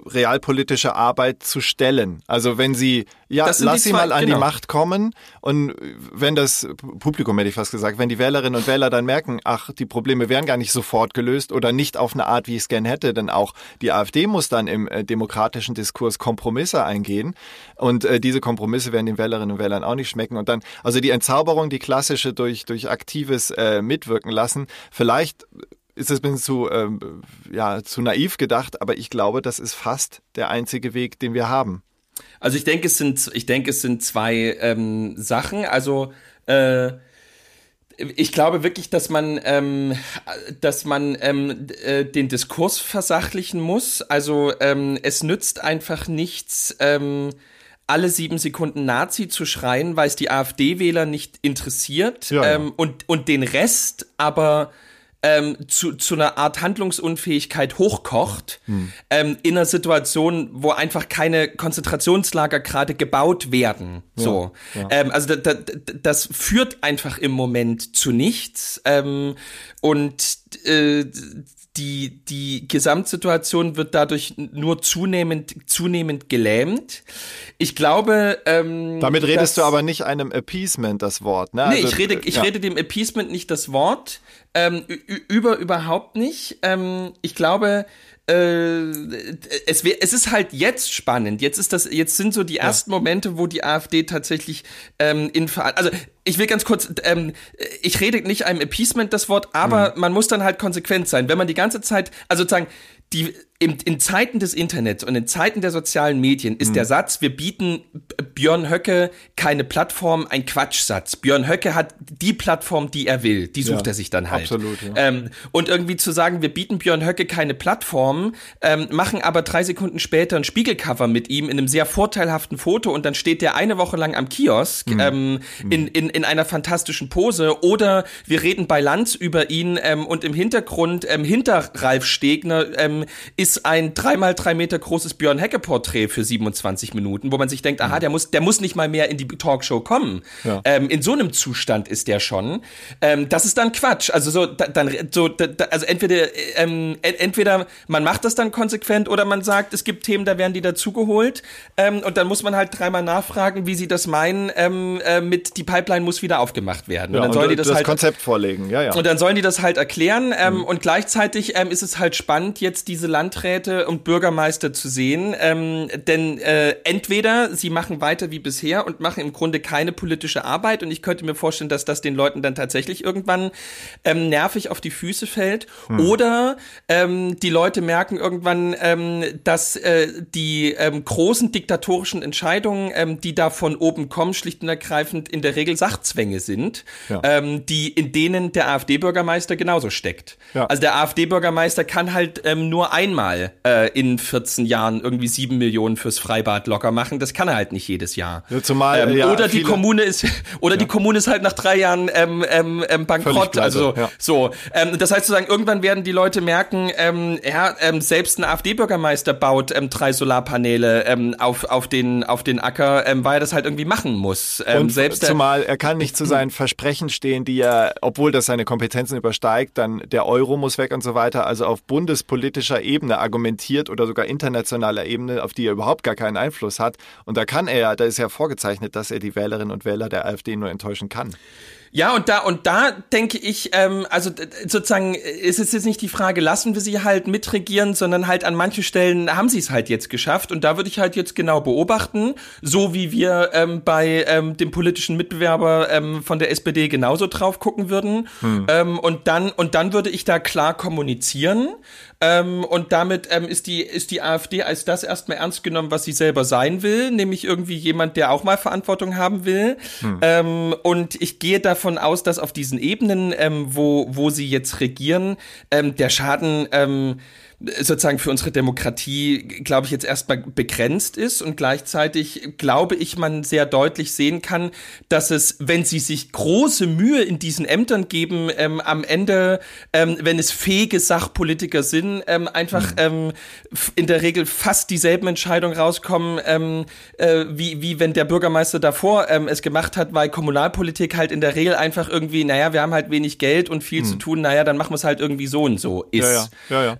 Speaker 7: realpolitische Arbeit zu stellen. Also wenn sie, ja, lass sie
Speaker 8: zwei-
Speaker 7: mal an
Speaker 8: genau.
Speaker 7: die Macht kommen und wenn das Publikum, hätte ich fast gesagt, wenn die Wählerinnen und Wähler dann merken, ach, die Probleme wären gar nicht sofort gelöst oder nicht auf eine Art, wie ich es gern hätte, denn auch die AfD muss dann im äh, demokratischen Diskurs Kompromisse eingehen und äh, diese Kompromisse werden den Wählerinnen und Wählern auch nicht schmecken und dann, also die Entzauberung, die klassische durch, durch aktives äh, Mitwirken lassen, vielleicht ist es ein bisschen zu, ähm, ja, zu naiv gedacht, aber ich glaube, das ist fast der einzige Weg, den wir haben.
Speaker 8: Also ich denke, es sind, ich denke, es sind zwei ähm, Sachen. Also äh, ich glaube wirklich, dass man, ähm, dass man ähm, äh, den Diskurs versachlichen muss. Also ähm, es nützt einfach nichts. Ähm, alle sieben Sekunden Nazi zu schreien, weil es die AfD-Wähler nicht interessiert
Speaker 7: Ja, ja.
Speaker 8: ähm, und, und den Rest aber ähm, zu, zu einer Art Handlungsunfähigkeit hochkocht, ähm, in einer Situation, wo einfach keine Konzentrationslager gerade gebaut werden. So. Ähm, also da, da, das führt einfach im Moment zu nichts. Ähm, und äh, die, die Gesamtsituation wird dadurch nur zunehmend, zunehmend gelähmt. Ich glaube, ähm,
Speaker 7: Damit redest du aber nicht einem Appeasement das Wort, ne?
Speaker 8: Nee,
Speaker 7: Also,
Speaker 8: ich rede, ich
Speaker 7: ja.
Speaker 8: rede dem Appeasement nicht das Wort, ähm, über überhaupt nicht. Ähm, ich glaube, äh, es, wär, es ist halt jetzt spannend. Jetzt ist das, jetzt sind so die ersten Momente, wo die AfD tatsächlich ähm, in also ich will ganz kurz, ähm, ich rede nicht einem Appeasement das Wort, aber
Speaker 7: Mhm.
Speaker 8: man muss dann halt konsequent sein. Wenn man die ganze Zeit, also sozusagen, die, in, in Zeiten des Internets und in Zeiten der sozialen Medien
Speaker 7: Mhm.
Speaker 8: ist der Satz, wir bieten Björn Höcke keine Plattform, ein Quatschsatz. Björn Höcke hat die Plattform, die er will. Die sucht
Speaker 7: Ja,
Speaker 8: er sich dann halt.
Speaker 7: absolut, ja.
Speaker 8: Ähm, und irgendwie zu sagen, wir bieten Björn Höcke keine Plattform, ähm, machen aber drei Sekunden später ein Spiegelcover mit ihm in einem sehr vorteilhaften Foto und dann steht der eine Woche lang am Kiosk
Speaker 7: Mhm.
Speaker 8: ähm, in, in, in einer fantastischen Pose. Oder wir reden bei Lanz über ihn ähm, und im Hintergrund, ähm, hinter Ralf Stegner, ähm, ist ein dreimal drei Meter großes Björn Höcke-Porträt für 27 Minuten, wo man sich denkt, aha, der muss, der muss nicht mal mehr in die Talkshow kommen.
Speaker 7: Ja.
Speaker 8: Ähm, in so einem Zustand ist der schon. Ähm, das ist dann Quatsch. Also so, da, dann so, da, also entweder ähm, en- entweder man macht das dann konsequent oder man sagt, es gibt Themen, da werden die dazugeholt ähm, und dann muss man halt dreimal nachfragen, wie sie das meinen. Ähm, äh, mit die Pipeline muss wieder aufgemacht werden.
Speaker 7: Ja,
Speaker 8: und dann
Speaker 7: und
Speaker 8: sollen die das,
Speaker 7: das
Speaker 8: halt
Speaker 7: Konzept vorlegen, ja, ja.
Speaker 8: und dann sollen die das halt erklären ähm,
Speaker 7: Mhm.
Speaker 8: und gleichzeitig ist es halt spannend, jetzt diese Landräte und Bürgermeister zu sehen. Ähm, denn äh, entweder sie machen weiter wie bisher und machen im Grunde keine politische Arbeit und ich könnte mir vorstellen, dass das den Leuten dann tatsächlich irgendwann ähm, nervig auf die Füße fällt.
Speaker 7: Hm.
Speaker 8: Oder ähm, die Leute merken irgendwann, ähm, dass äh, die ähm, großen diktatorischen Entscheidungen, ähm, die da von oben kommen, schlicht und ergreifend in der Regel Sachzwänge sind,
Speaker 7: Ja.
Speaker 8: ähm, die in denen der AfD-Bürgermeister genauso steckt.
Speaker 7: Ja.
Speaker 8: Also der AfD-Bürgermeister kann halt ähm, nur einmal äh, in 14 Jahren irgendwie sieben Millionen fürs Freibad locker machen. Das kann er halt nicht jedes Jahr.
Speaker 7: Ja, zumal,
Speaker 8: ähm,
Speaker 7: ja,
Speaker 8: oder die Kommune ist [laughs] oder die Kommune ist halt nach drei Jahren ähm, ähm, ähm, bankrott.
Speaker 7: pleite,
Speaker 8: Also
Speaker 7: ja.
Speaker 8: so. Ähm, das heißt sozusagen, irgendwann werden die Leute merken, ähm, ja, ähm, selbst ein AfD-Bürgermeister baut drei Solarpaneele auf, auf, den, auf den Acker, weil er das halt irgendwie machen muss.
Speaker 7: Und
Speaker 8: selbst
Speaker 7: zumal er kann nicht zu seinen Versprechen stehen, die er, obwohl das seine Kompetenzen übersteigt, dann der Euro muss weg und so weiter, also auf bundespolitischer Ebene argumentiert oder sogar internationaler Ebene, auf die er überhaupt gar keinen Einfluss hat. Und da kann er, da ist ja vorgezeichnet, dass er die Wählerinnen und Wähler der AfD nur enttäuschen kann.
Speaker 8: Ja, und da, und da denke ich, ähm, also sozusagen, ist es jetzt nicht die Frage, lassen wir sie halt mitregieren, sondern halt an manchen Stellen haben sie es halt jetzt geschafft. Und da würde ich halt jetzt genau beobachten, so wie wir ähm, bei ähm, dem politischen Mitbewerber ähm, von der SPD genauso drauf gucken würden. Ähm, und dann, und dann würde ich da klar kommunizieren. Ähm, und damit ähm, ist, die, ist die AfD als das erstmal ernst genommen, was sie selber sein will, nämlich irgendwie jemand, der auch mal Verantwortung haben will. Ähm, und ich gehe davon aus, dass auf diesen Ebenen, ähm, wo, wo sie jetzt regieren, ähm, der Schaden ähm, sozusagen für unsere Demokratie, glaube ich, jetzt erstmal begrenzt ist und gleichzeitig glaube ich, man sehr deutlich sehen kann, dass es, wenn sie sich große Mühe in diesen Ämtern geben, ähm, am Ende, ähm, wenn es fähige Sachpolitiker sind, ähm, einfach ähm, f- in der Regel fast dieselben Entscheidungen rauskommen, ähm, äh, wie, wie wenn der Bürgermeister davor ähm, es gemacht hat, weil Kommunalpolitik halt in der Regel einfach irgendwie, naja, wir haben halt wenig Geld und viel zu tun, naja, dann machen wir es halt irgendwie so und so ist.
Speaker 7: Ja, ja, ja, ja.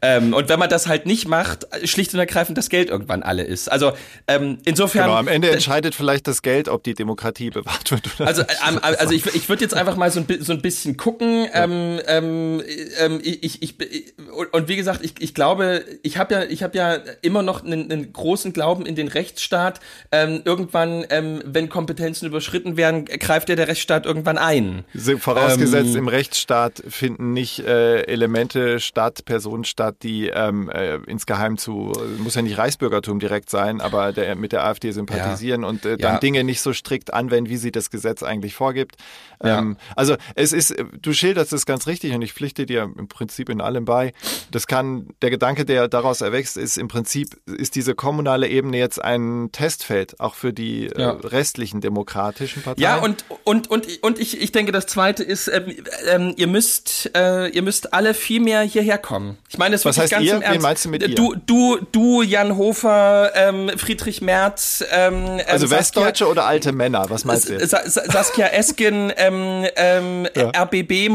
Speaker 8: Und wenn man das halt nicht macht, schlicht und ergreifend das Geld irgendwann alle ist. Also ähm, insofern.
Speaker 7: Genau, am Ende entscheidet vielleicht das Geld, ob die Demokratie bewahrt wird oder
Speaker 8: also,
Speaker 7: nicht.
Speaker 8: ähm, also ich, ich würde jetzt einfach mal so ein, so ein bisschen gucken. Ähm, ähm, ähm, ich, ich, ich, und- wie gesagt, ich, ich glaube, ich habe ja, ich habe ja immer noch einen, einen großen Glauben in den Rechtsstaat. Ähm, irgendwann, ähm, wenn Kompetenzen überschritten werden, greift ja der Rechtsstaat irgendwann ein.
Speaker 7: Se- Vorausgesetzt,
Speaker 8: Ähm,
Speaker 7: im Rechtsstaat finden nicht äh, Elemente statt, Personen statt, die ähm, äh, insgeheim zu, muss ja nicht Reichsbürgertum direkt sein, aber der, mit der AfD sympathisieren und äh, dann
Speaker 8: Ja.
Speaker 7: Dinge nicht so strikt anwenden, wie sie das Gesetz eigentlich vorgibt.
Speaker 8: Ja.
Speaker 7: Ähm, also es ist, du schilderst es ganz richtig und ich pflichte dir im Prinzip in allem bei. Das kann, der Gedanke, der daraus erwächst, ist im Prinzip, ist diese kommunale Ebene jetzt ein Testfeld, auch für die
Speaker 8: Ja.
Speaker 7: äh, restlichen demokratischen Parteien.
Speaker 8: Ja, und, und, und, und ich, ich denke, das zweite ist, ähm, ähm, ihr müsst, äh, ihr müsst alle viel mehr hierher kommen. Ich meine, das
Speaker 7: Was heißt
Speaker 8: ganz
Speaker 7: ihr?
Speaker 8: im
Speaker 7: Wen
Speaker 8: Ernst.
Speaker 7: meinst du mit ihr?
Speaker 8: Du, du, du, Jan Hofer, ähm, Friedrich Merz, ähm,
Speaker 7: also
Speaker 8: ähm, Saskia-
Speaker 7: Westdeutsche oder alte Männer? Was meinst du?
Speaker 8: Sa Sa Saskia Esken, ähm, ähm,
Speaker 7: Ja.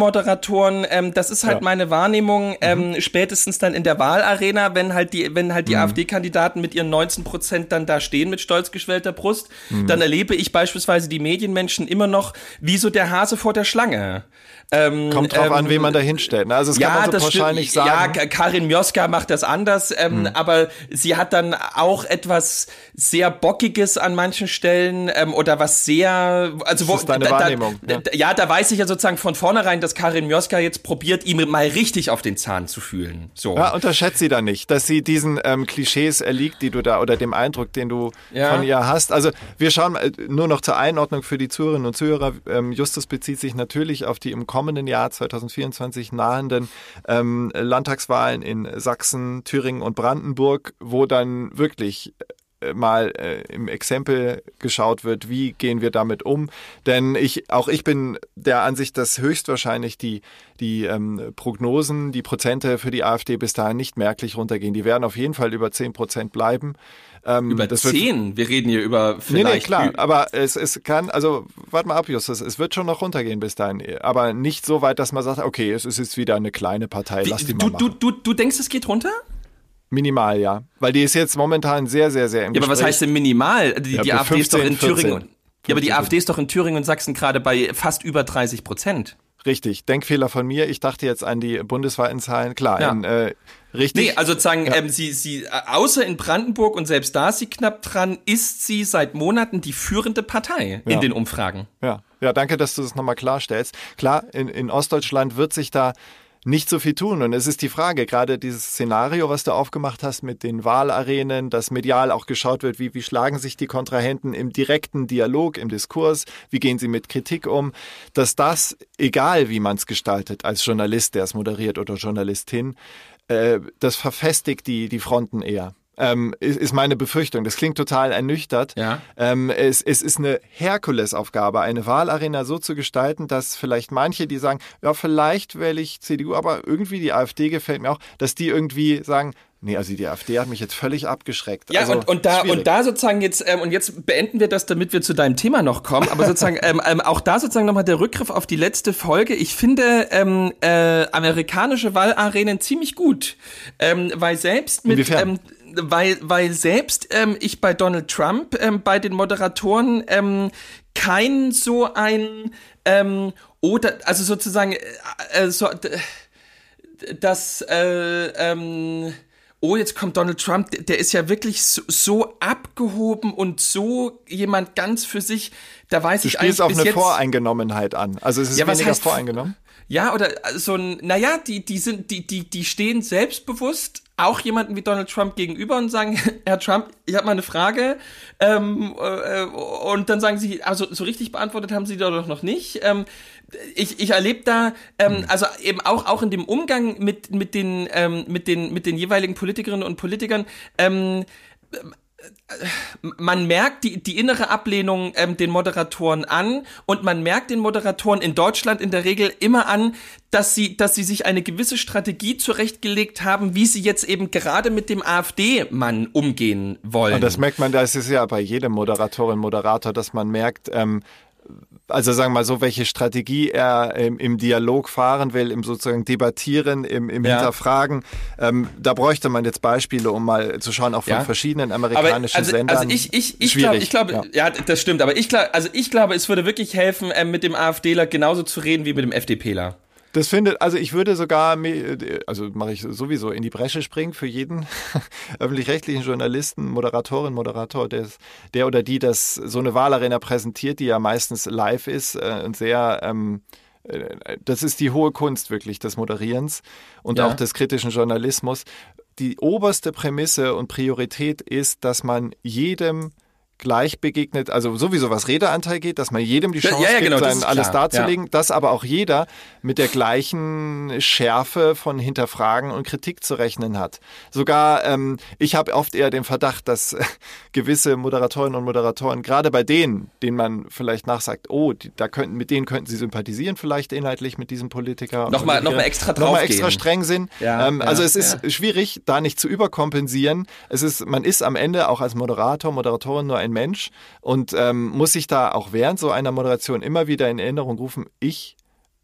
Speaker 8: RBB-Moderatoren, ähm, das ist halt
Speaker 7: Ja. Mhm.
Speaker 8: meine Wahrnehmung, ähm, spätestens dann in der Wahlarena, wenn halt die, wenn halt die AfD-Kandidaten mit ihren 19 Prozent dann da stehen mit stolz geschwellter Brust,
Speaker 7: Mhm.
Speaker 8: dann erlebe ich beispielsweise die Medienmenschen immer noch wie so der Hase vor der Schlange. Ähm,
Speaker 7: Kommt drauf
Speaker 8: ähm,
Speaker 7: an, wen man da hinstellt. ne? Also das kann man so nicht sagen.
Speaker 8: Ja, Ka- Karin Mioska macht das anders, ähm,
Speaker 7: Hm.
Speaker 8: aber sie hat dann auch etwas sehr Bockiges an manchen Stellen ähm, oder was sehr, also wo,
Speaker 7: ist deine
Speaker 8: da,
Speaker 7: Wahrnehmung,
Speaker 8: Da,
Speaker 7: ja.
Speaker 8: da, ja, da weiß ich ja sozusagen von vornherein, dass Karin Mioska jetzt probiert, ihm mal richtig auf den Zahn zu fühlen. So.
Speaker 7: Ja, unterschätzt sie da nicht, dass sie diesen ähm, Klischees erliegt, die du da oder dem Eindruck, den du
Speaker 8: Ja.
Speaker 7: von ihr hast. Also wir schauen äh, nur noch zur Einordnung für die Zuhörerinnen und Zuhörer. Ähm, Justus bezieht sich natürlich auf die im kommenden Jahr 2024 nahenden ähm, Landtagswahlen in Sachsen, Thüringen und Brandenburg, wo dann wirklich äh, mal äh, im Exempel geschaut wird, wie gehen wir damit um. Denn ich, auch ich bin der Ansicht, dass höchstwahrscheinlich die, die ähm, Prognosen, die Prozente für die AfD bis dahin nicht merklich runtergehen. Die werden auf jeden Fall über 10 Prozent bleiben. Ähm,
Speaker 8: über zehn, wir reden hier über
Speaker 7: Nee,
Speaker 8: vielleicht
Speaker 7: nee, klar,
Speaker 8: ü-
Speaker 7: aber es, es kann, also warte mal ab, Justus, es wird schon noch runtergehen bis dahin, aber nicht so weit, dass man sagt, okay, es ist jetzt wieder eine kleine Partei, lass die mal
Speaker 8: du,
Speaker 7: machen.
Speaker 8: du, du, du denkst, es geht runter?
Speaker 7: Minimal, ja, weil die ist jetzt momentan sehr, sehr, sehr im
Speaker 8: Ja, aber was
Speaker 7: Gespräch.
Speaker 8: heißt denn minimal? Die,
Speaker 7: Ja,
Speaker 8: die AfD ist doch in
Speaker 7: 15,
Speaker 8: Thüringen.
Speaker 7: 14.
Speaker 8: Ja, aber die
Speaker 7: 15.
Speaker 8: AfD ist doch in Thüringen und Sachsen gerade bei fast über 30 Prozent.
Speaker 7: Richtig, Denkfehler von mir. Ich dachte jetzt an die bundesweiten Zahlen. Klar,
Speaker 8: Ja.
Speaker 7: in, äh, richtig.
Speaker 8: Nee, also sozusagen, ähm, sie, sie, äh, außer in Brandenburg und selbst da ist sie knapp dran, ist sie seit Monaten die führende Partei
Speaker 7: Ja.
Speaker 8: in den Umfragen.
Speaker 7: Ja, ja, danke, dass du das nochmal klarstellst. Klar, in, in Ostdeutschland wird sich da nicht so viel tun. Und es ist die Frage, gerade dieses Szenario, was du aufgemacht hast mit den Wahlarenen, dass medial auch geschaut wird, wie, wie schlagen sich die Kontrahenten im direkten Dialog, im Diskurs, wie gehen sie mit Kritik um, dass das, egal wie man es gestaltet, als Journalist, der es moderiert oder Journalistin, äh, das verfestigt die, die Fronten eher. Ähm, ist, ist meine Befürchtung. Das klingt total ernüchtert.
Speaker 8: Ja.
Speaker 7: Ähm, es, es ist eine Herkulesaufgabe, eine Wahlarena so zu gestalten, dass vielleicht manche, die sagen, ja, vielleicht wähle ich CDU, aber irgendwie die AfD gefällt mir auch, dass die irgendwie sagen, nee, also die AfD hat mich jetzt völlig abgeschreckt.
Speaker 8: Ja,
Speaker 7: also,
Speaker 8: und, und da
Speaker 7: schwierig.
Speaker 8: und da sozusagen jetzt ähm, und jetzt beenden wir das, damit wir zu deinem Thema noch kommen. Aber sozusagen [laughs] ähm, ähm, auch da sozusagen nochmal der Rückgriff auf die letzte Folge. Ich finde ähm, äh, amerikanische Wahlarenen ziemlich gut, ähm, weil selbst mit
Speaker 7: Inwiefern?
Speaker 8: ähm, weil weil selbst ähm, ich bei Donald Trump ähm, bei den Moderatoren ähm, kein so ein ähm, oder also sozusagen äh, äh, so das äh, ähm, oh, jetzt kommt Donald Trump, der, der ist ja wirklich so, so abgehoben und so jemand ganz für sich, da weiß
Speaker 7: du
Speaker 8: ich
Speaker 7: spielst
Speaker 8: eigentlich
Speaker 7: auf
Speaker 8: bis
Speaker 7: eine
Speaker 8: jetzt,
Speaker 7: Voreingenommenheit an. Also es ist
Speaker 8: Ja,
Speaker 7: weniger voreingenommen.
Speaker 8: ja, oder so ein, naja, die, die sind, die, die, die stehen selbstbewusst auch jemanden wie Donald Trump gegenüber und sagen, [laughs] Herr Trump, ich habe mal eine Frage. Ähm, äh, und dann sagen sie, also so richtig beantwortet haben sie doch noch nicht. Ähm, ich, ich erlebe da, ähm, also eben auch, auch in dem Umgang mit, mit, den, ähm, mit, den, mit den jeweiligen Politikerinnen und Politikern, ähm, man merkt die, die innere Ablehnung ähm, den Moderatoren an und man merkt den Moderatoren in Deutschland in der Regel immer an, dass sie, dass sie sich eine gewisse Strategie zurechtgelegt haben, wie sie jetzt eben gerade mit dem AfD-Mann umgehen wollen.
Speaker 7: Und das merkt man, das ist ja bei jedem Moderatorin, Moderator, dass man merkt, ähm, also sagen wir mal so, welche Strategie er im, im Dialog fahren will, im sozusagen Debattieren, im, im
Speaker 8: Ja.
Speaker 7: Hinterfragen. Ähm, da bräuchte man jetzt Beispiele, um mal zu schauen, auch von
Speaker 8: Ja.
Speaker 7: verschiedenen
Speaker 8: aber
Speaker 7: amerikanischen
Speaker 8: also,
Speaker 7: Sendern.
Speaker 8: also ich, ich, ich glaube, ich glaube,
Speaker 7: ja.
Speaker 8: ja. das stimmt, aber ich glaube, also ich glaube, es würde wirklich helfen, ähm, mit dem AfDler genauso zu reden wie mit dem FDPler.
Speaker 7: Das findet, also ich würde sogar, also mache ich sowieso in die Bresche springen für jeden [laughs] öffentlich-rechtlichen Journalisten, Moderatorin, Moderator, der, der oder die das so eine Wahlarena präsentiert, die ja meistens live ist äh, und sehr, ähm, äh, das ist die hohe Kunst wirklich des Moderierens und
Speaker 8: Ja.
Speaker 7: auch des kritischen Journalismus. Die oberste Prämisse und Priorität ist, dass man jedem gleich begegnet, also sowieso was Redeanteil geht, dass man jedem die
Speaker 8: Ja,
Speaker 7: Chance
Speaker 8: ja, ja,
Speaker 7: gibt,
Speaker 8: genau, das
Speaker 7: sein alles darzulegen, dass aber auch jeder mit der gleichen Schärfe von Hinterfragen und Kritik zu rechnen hat. Sogar, ähm, ich habe oft eher den Verdacht, dass [laughs] gewisse Moderatorinnen und Moderatoren, gerade bei denen, denen man vielleicht nachsagt, oh, die, da könnten, mit denen könnten sie sympathisieren, vielleicht inhaltlich mit diesem Politiker.
Speaker 8: Nochmal-
Speaker 7: und
Speaker 8: noch mal
Speaker 7: ihre-
Speaker 8: extra
Speaker 7: noch mal
Speaker 8: draufgehen.
Speaker 7: extra streng sind.
Speaker 8: Ja,
Speaker 7: ähm,
Speaker 8: ja,
Speaker 7: also es ist
Speaker 8: ja.
Speaker 7: schwierig, da nicht zu überkompensieren. Es ist, man ist am Ende auch als Moderator, Moderatorin nur ein Mensch und ähm, muss sich da auch während so einer Moderation immer wieder in Erinnerung rufen, ich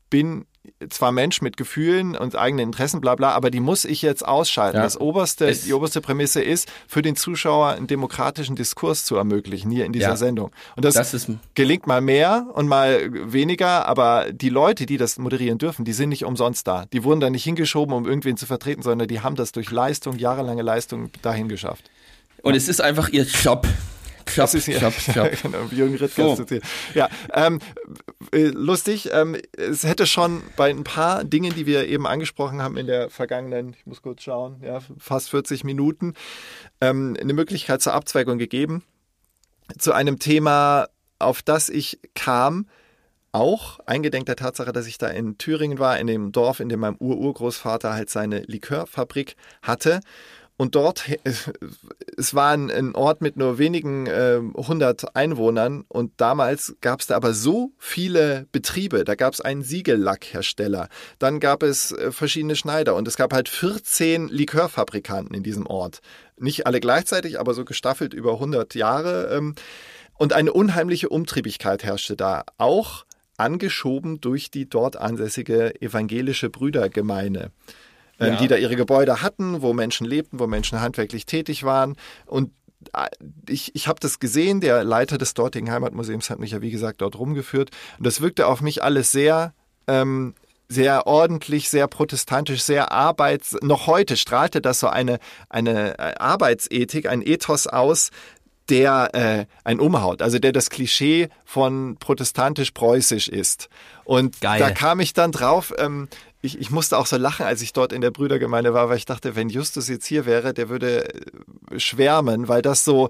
Speaker 7: bin zwar Mensch mit Gefühlen und eigenen Interessen, bla bla, aber die muss ich jetzt ausschalten.
Speaker 8: Ja.
Speaker 7: Das oberste,
Speaker 8: Es-
Speaker 7: die oberste Prämisse ist, für den Zuschauer einen demokratischen Diskurs zu ermöglichen hier in dieser
Speaker 8: Ja.
Speaker 7: Sendung. Und das,
Speaker 8: Das
Speaker 7: gelingt mal mehr und mal weniger, aber die Leute, die das moderieren dürfen, die sind nicht umsonst da. Die wurden da nicht hingeschoben, um irgendwen zu vertreten, sondern die haben das durch Leistung, jahrelange Leistung dahin geschafft.
Speaker 8: Und es ist einfach ihr Job. Job,
Speaker 7: Das ist hier,
Speaker 8: Job, Job.
Speaker 7: genau, Jürgen Rittger
Speaker 8: So.
Speaker 7: zitiert. Ja, ähm, äh, lustig. Ähm, es hätte schon bei ein paar Dingen, die wir eben angesprochen haben in der vergangenen, ich muss kurz schauen, ja, fast 40 Minuten, ähm, eine Möglichkeit zur Abzweigung gegeben. Zu einem Thema, auf das ich kam, auch eingedenk der Tatsache, dass ich da in Thüringen war, in dem Dorf, in dem mein Ur-Urgroßvater halt seine Likörfabrik hatte. Und dort, es war ein, Ort mit nur wenigen äh, hundert Einwohnern und damals gab es da aber so viele Betriebe. Da gab es einen Siegellackhersteller, dann gab es äh, verschiedene Schneider und es gab halt 14 Likörfabrikanten in diesem Ort. Nicht alle gleichzeitig, aber so gestaffelt über 100 Jahre. Ähm, und eine unheimliche Umtriebigkeit herrschte da, auch angeschoben durch die dort ansässige evangelische Brüdergemeine ähm,
Speaker 8: Ja.
Speaker 7: die da ihre Gebäude hatten, wo Menschen lebten, wo Menschen handwerklich tätig waren. Und äh, ich, ich habe das gesehen, der Leiter des dortigen Heimatmuseums hat mich ja, wie gesagt, dort rumgeführt. Und das wirkte auf mich alles sehr, ähm, sehr ordentlich, sehr protestantisch, sehr arbeits... Noch heute strahlte das so eine, eine äh, Arbeitsethik, ein Ethos aus, der äh, ein umhaut, also der das Klischee von protestantisch-preußisch ist. Und
Speaker 8: Geil.
Speaker 7: da kam ich dann drauf, ähm, ich, ich musste auch so lachen, als ich dort in der Brüdergemeinde war, weil ich dachte, wenn Justus jetzt hier wäre, der würde äh, schwärmen, weil das so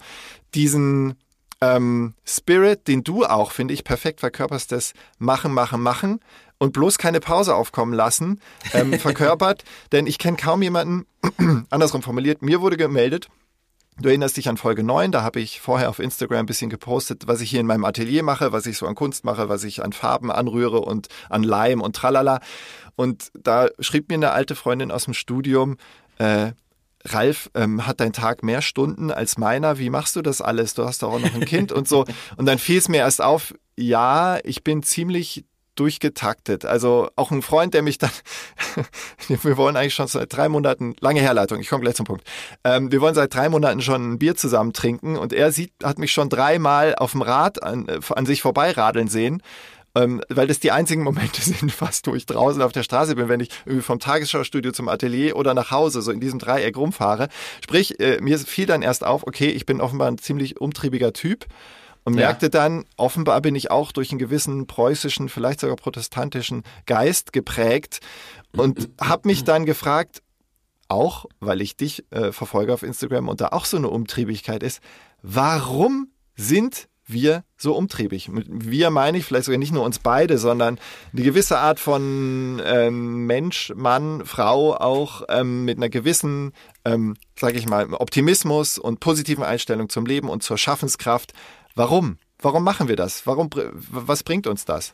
Speaker 7: diesen ähm, Spirit, den du auch, finde ich, perfekt verkörperst, das Machen, Machen, Machen und bloß keine Pause aufkommen lassen, ähm, [laughs] verkörpert. Denn ich kenne kaum jemanden, [clears throat] andersrum formuliert, mir wurde gemeldet, Du erinnerst dich an Folge 9, da habe ich vorher auf Instagram ein bisschen gepostet, was ich hier in meinem Atelier mache, was ich so an Kunst mache, was ich an Farben anrühre und an Leim und tralala. Und da schrieb mir eine alte Freundin aus dem Studium, äh, Ralf, ähm, hat dein Tag mehr Stunden als meiner? Wie machst du das alles? Du hast doch auch noch ein Kind und so. [laughs] Und dann fiel es mir erst auf, ja, ich bin ziemlich durchgetaktet. Also auch ein Freund, der mich dann, [laughs] wir wollen eigentlich schon seit drei Monaten, lange Herleitung, ich komme gleich zum Punkt. Ähm, wir wollen seit drei Monaten schon ein Bier zusammen trinken und er sieht, hat mich schon dreimal auf dem Rad an, äh, an sich vorbeiradeln sehen. Ähm, weil das die einzigen Momente [laughs] sind, fast wo ich draußen auf der Straße bin, wenn ich irgendwie vom Tagesschaustudio zum Atelier oder nach Hause so in diesem Dreieck rumfahre. Sprich, äh, mir fiel dann erst auf, okay, ich bin offenbar ein ziemlich umtriebiger Typ und
Speaker 8: Ja.
Speaker 7: merkte dann, offenbar bin ich auch durch einen gewissen preußischen, vielleicht sogar protestantischen Geist geprägt und [clears throat] habe mich dann gefragt, auch weil ich dich äh, verfolge auf Instagram und da auch so eine Umtriebigkeit ist, warum sind wir so umtriebig? Mit wir meine ich vielleicht sogar nicht nur uns beide, sondern eine gewisse Art von ähm, Mensch, Mann, Frau auch ähm, mit einer gewissen, ähm, sage ich mal, Optimismus und positiven Einstellung zum Leben und zur Schaffenskraft. Warum? Warum machen wir das? Warum, was bringt uns das?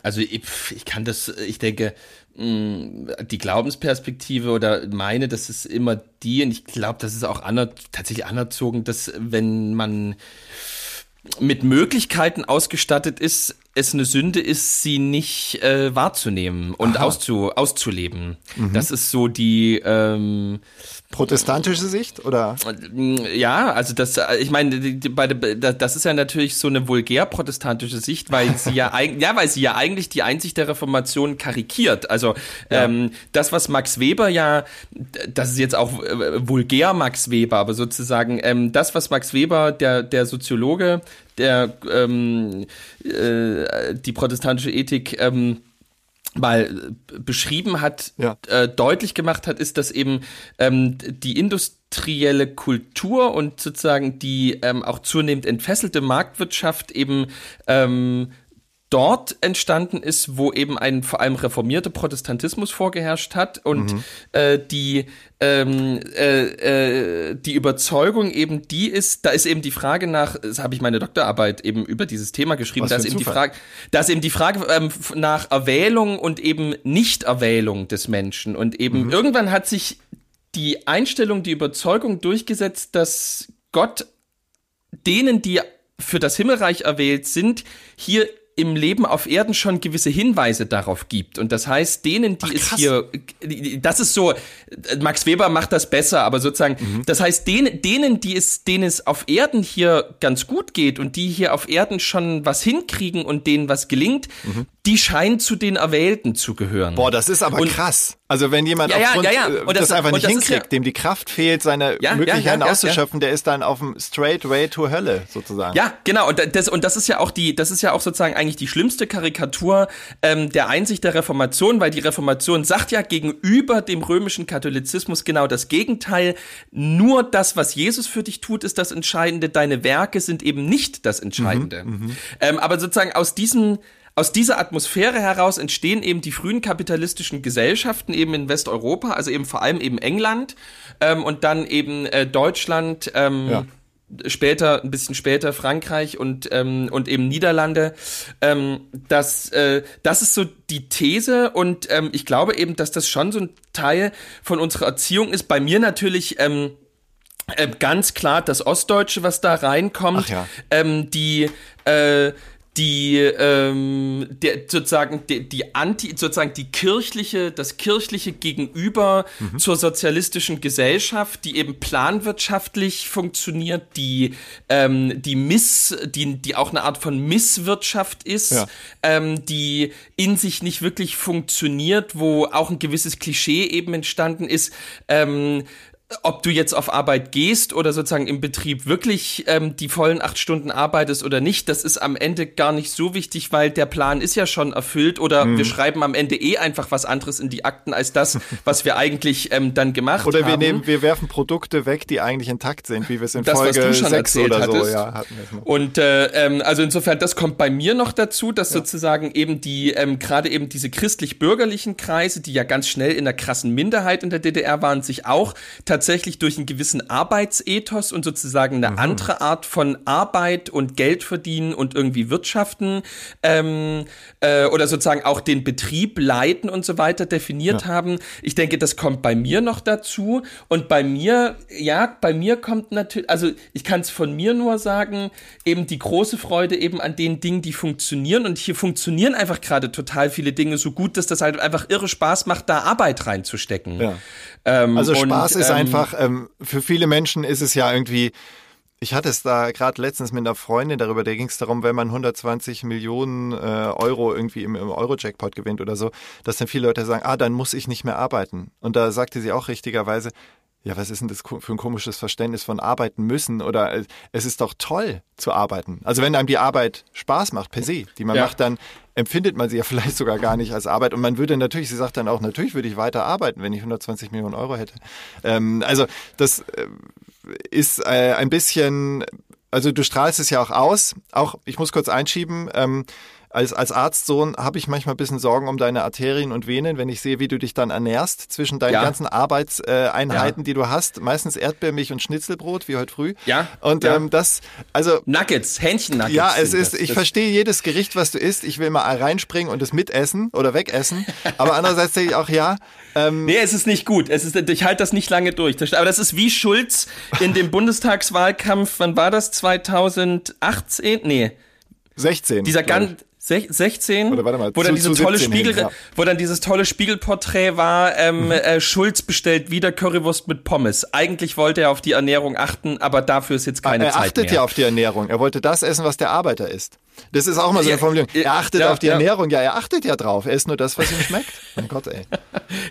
Speaker 8: Also ich, ich kann das, ich denke, mh, die Glaubensperspektive oder meine, das ist immer die, und ich glaube, das ist auch aner, tatsächlich anerzogen, dass wenn man mit Möglichkeiten ausgestattet ist, es eine Sünde ist, sie nicht äh, wahrzunehmen und auszu, auszuleben. Das ist so die ähm,
Speaker 7: Protestantische Sicht oder?
Speaker 8: ja, also das, ich meine, bei das ist ja natürlich so eine vulgär protestantische Sicht, weil sie ja [laughs] eigentlich, ja, weil sie ja eigentlich die Einsicht der Reformation karikiert. Also ähm, das, was Max Weber ja, das ist jetzt auch äh, vulgär Max Weber, aber sozusagen ähm, das, was Max Weber, der der Soziologe, der ähm, äh, die protestantische Ethik ähm, mal äh, beschrieben hat,
Speaker 7: Ja.
Speaker 8: äh, deutlich gemacht hat, ist, dass eben ähm, die industrielle Kultur und sozusagen die ähm, auch zunehmend entfesselte Marktwirtschaft eben ähm, dort entstanden ist, wo eben ein vor allem reformierter Protestantismus vorgeherrscht hat und äh, die ähm, äh, äh, die Überzeugung eben die ist, da ist eben die Frage nach, das habe ich meine Doktorarbeit eben über dieses Thema geschrieben, da ist eben die. Frage, da ist eben die Frage f- nach Erwählung und eben Nichterwählung des Menschen und eben irgendwann hat sich die Einstellung, die Überzeugung durchgesetzt, dass Gott denen, die für das Himmelreich erwählt sind, hier im Leben auf Erden schon gewisse Hinweise darauf gibt. Und das heißt, denen, die
Speaker 7: Ach,
Speaker 8: es hier, das ist so, Max Weber macht das besser, aber sozusagen,
Speaker 7: Mhm.
Speaker 8: das heißt, denen, denen, die es, denen es auf Erden hier ganz gut geht und die hier auf Erden schon was hinkriegen und denen was gelingt, die scheinen zu den Erwählten zu gehören.
Speaker 7: Mhm. Boah, das ist aber
Speaker 8: Und-
Speaker 7: krass. Also wenn jemand
Speaker 8: Ja, ja,
Speaker 7: aufgrund,
Speaker 8: ja, ja.
Speaker 7: äh,
Speaker 8: Und
Speaker 7: das,
Speaker 8: das-
Speaker 7: einfach nicht
Speaker 8: das
Speaker 7: hinkriegt,
Speaker 8: ja-
Speaker 7: dem die Kraft fehlt, seine
Speaker 8: Ja, ja,
Speaker 7: Möglichkeiten
Speaker 8: ja, ja,
Speaker 7: auszuschöpfen, der ist dann auf dem straight way to Hölle sozusagen.
Speaker 8: Ja, genau. Und das, und das ist ja auch die, das ist ja auch sozusagen eigentlich die schlimmste Karikatur ähm, der Einsicht der Reformation, weil die Reformation sagt ja gegenüber dem römischen Katholizismus genau das Gegenteil. Nur das, was Jesus für dich tut, ist das Entscheidende. Deine Werke sind eben nicht das Entscheidende. ähm, aber sozusagen aus diesem aus dieser Atmosphäre heraus entstehen eben die frühen kapitalistischen Gesellschaften eben in Westeuropa, also eben vor allem eben England ähm, und dann eben äh, Deutschland, ähm,
Speaker 7: Ja.
Speaker 8: später, ein bisschen später Frankreich und, ähm, und eben Niederlande. Ähm, das, äh, das ist so die These und ähm, ich glaube eben, dass das schon so ein Teil von unserer Erziehung ist. Bei mir natürlich ähm, äh, ganz klar das Ostdeutsche, was da reinkommt.
Speaker 7: Ja.
Speaker 8: ähm, die äh, die ähm, der sozusagen die, die anti sozusagen die kirchliche das kirchliche Gegenüber
Speaker 7: Mhm.
Speaker 8: zur sozialistischen Gesellschaft die eben planwirtschaftlich funktioniert die ähm, die miss die die auch eine Art von Misswirtschaft ist
Speaker 7: Ja.
Speaker 8: ähm, die in sich nicht wirklich funktioniert wo auch ein gewisses Klischee eben entstanden ist ähm, ob du jetzt auf Arbeit gehst oder sozusagen im Betrieb wirklich ähm, die vollen acht Stunden arbeitest oder nicht, das ist am Ende gar nicht so wichtig, weil der Plan ist ja schon erfüllt oder
Speaker 7: Mhm.
Speaker 8: wir schreiben am Ende eh einfach was anderes in die Akten als das, [laughs] was wir eigentlich ähm, dann gemacht
Speaker 7: Oder
Speaker 8: haben.
Speaker 7: wir nehmen, wir werfen Produkte weg, die eigentlich intakt sind, wie wir es in
Speaker 8: Das,
Speaker 7: Folge
Speaker 8: du schon
Speaker 7: 6
Speaker 8: erzählt
Speaker 7: oder so
Speaker 8: hattest.
Speaker 7: ja, hatten. es mal.
Speaker 8: Und äh, ähm, also insofern, das kommt bei mir noch dazu, dass sozusagen eben die, ähm, gerade eben diese christlich-bürgerlichen Kreise, die ja ganz schnell in der krassen Minderheit in der DDR waren, sich auch tatsächlich durch einen gewissen Arbeitsethos und sozusagen
Speaker 7: Mhm.
Speaker 8: eine andere Art von Arbeit und Geld verdienen und irgendwie wirtschaften ähm, äh, oder sozusagen auch den Betrieb leiten und so weiter definiert haben. Ich denke, das kommt bei mir noch dazu. Und bei mir, ja, bei mir kommt natürlich, also ich kann es von mir nur sagen, eben die große Freude eben an den Dingen, die funktionieren. Und hier funktionieren einfach gerade total viele Dinge so gut, dass das halt einfach irre Spaß macht, da Arbeit reinzustecken.
Speaker 7: Ja.
Speaker 8: Ähm,
Speaker 7: Also
Speaker 8: und,
Speaker 7: Spaß ist
Speaker 8: ähm,
Speaker 7: einfach, ähm, für viele Menschen ist es ja irgendwie, ich hatte es da gerade letztens mit einer Freundin darüber, da ging es darum, wenn man 120 Millionen äh, Euro irgendwie im, im Euro-Jackpot gewinnt oder so, dass dann viele Leute sagen, ah, dann muss ich nicht mehr arbeiten. Und da sagte sie auch richtigerweise, ja, was ist denn das für ein komisches Verständnis von arbeiten müssen? Oder äh, es ist doch toll zu arbeiten. Also wenn einem die Arbeit Spaß macht, per se, die man
Speaker 8: Ja.
Speaker 7: macht, dann empfindet man sie ja [laughs] vielleicht sogar gar nicht als Arbeit. Und man würde natürlich, sie sagt dann auch, natürlich würde ich weiter arbeiten, wenn ich 120 Millionen Euro hätte. Ähm, also das äh, ist äh, ein bisschen, also du strahlst es ja auch aus. Auch, ich muss kurz einschieben, ähm, als, als Arztsohn habe ich manchmal ein bisschen Sorgen um deine Arterien und Venen, wenn ich sehe, wie du dich dann ernährst zwischen deinen
Speaker 8: Ja.
Speaker 7: ganzen Arbeitseinheiten, Einheiten, die du hast. Meistens Erdbeermilch und Schnitzelbrot, wie heute früh.
Speaker 8: Ja,
Speaker 7: Und
Speaker 8: ja.
Speaker 7: Ähm, das, also
Speaker 8: Nuggets, Hähnchen-Nuggets.
Speaker 7: ja, es ist,
Speaker 8: das.
Speaker 7: ich
Speaker 8: Das-
Speaker 7: verstehe jedes Gericht, was du isst. Ich will mal reinspringen und es mitessen oder wegessen. Aber [laughs] andererseits denke ich auch, ja, ähm,
Speaker 8: Nee, es ist nicht gut. Es ist, ich halte das nicht lange durch. Aber das ist wie Schulz in dem [laughs] Bundestagswahlkampf, wann war das? 2018? Nee,
Speaker 7: 16.
Speaker 8: dieser ganz. Sech- 16,
Speaker 7: Oder warte mal,
Speaker 8: wo dann
Speaker 7: zu-
Speaker 8: diese
Speaker 7: zu
Speaker 8: tolle
Speaker 7: 17 hin,
Speaker 8: Spiegel,
Speaker 7: ja.
Speaker 8: wo dann dieses tolle Spiegelporträt war, ähm, äh, Schulz bestellt wieder Currywurst mit Pommes. Eigentlich wollte er auf die Ernährung achten, aber dafür ist jetzt keine
Speaker 7: er
Speaker 8: Zeit
Speaker 7: achtet
Speaker 8: mehr.
Speaker 7: ja auf die Ernährung. Er wollte das essen, was der Arbeiter isst. Das ist auch mal so eine
Speaker 8: Ja,
Speaker 7: Formulierung.
Speaker 8: ja,
Speaker 7: Er achtet
Speaker 8: ja,
Speaker 7: auf die
Speaker 8: ja.
Speaker 7: Ernährung. Ja, er achtet ja drauf. Er isst nur das, was ihm schmeckt. [laughs] Mein Gott, ey.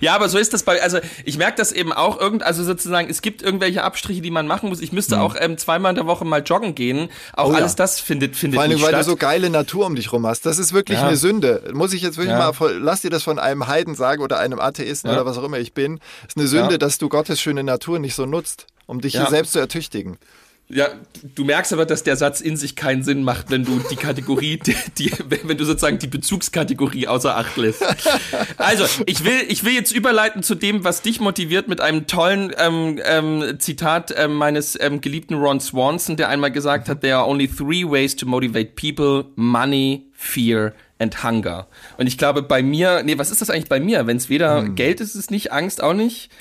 Speaker 8: Ja, aber so ist das bei, also ich merke das eben auch irgend, also sozusagen, es gibt irgendwelche Abstriche, die man machen muss. Ich müsste auch ähm, zweimal in der Woche mal joggen gehen. Auch.
Speaker 7: Oh ja.
Speaker 8: alles das findet, findet
Speaker 7: Vor allem, weil
Speaker 8: statt.
Speaker 7: du so geile Natur um dich rum hast. Das ist wirklich
Speaker 8: Ja.
Speaker 7: eine Sünde. Muss ich jetzt wirklich
Speaker 8: Ja.
Speaker 7: mal, voll- lass dir das von einem Heiden sagen oder einem Atheisten
Speaker 8: Ja.
Speaker 7: oder was auch immer ich bin. ist eine Sünde,
Speaker 8: Ja.
Speaker 7: dass du Gottes schöne Natur nicht so nutzt, um dich
Speaker 8: Ja.
Speaker 7: hier selbst zu ertüchtigen.
Speaker 8: Ja, du merkst aber, dass der Satz in sich keinen Sinn macht, wenn du die Kategorie, [laughs] die, die, wenn du sozusagen die Bezugskategorie außer Acht lässt. Also, ich will, ich will jetzt überleiten zu dem, was dich motiviert, mit einem tollen ähm, ähm, Zitat ähm, meines ähm, geliebten Ron Swanson, der einmal gesagt hat, there are only three ways to motivate people, money, fear and hunger. Und ich glaube, bei mir, nee, was ist das eigentlich bei mir? Wenn es weder Geld ist, ist es nicht, Angst auch nicht.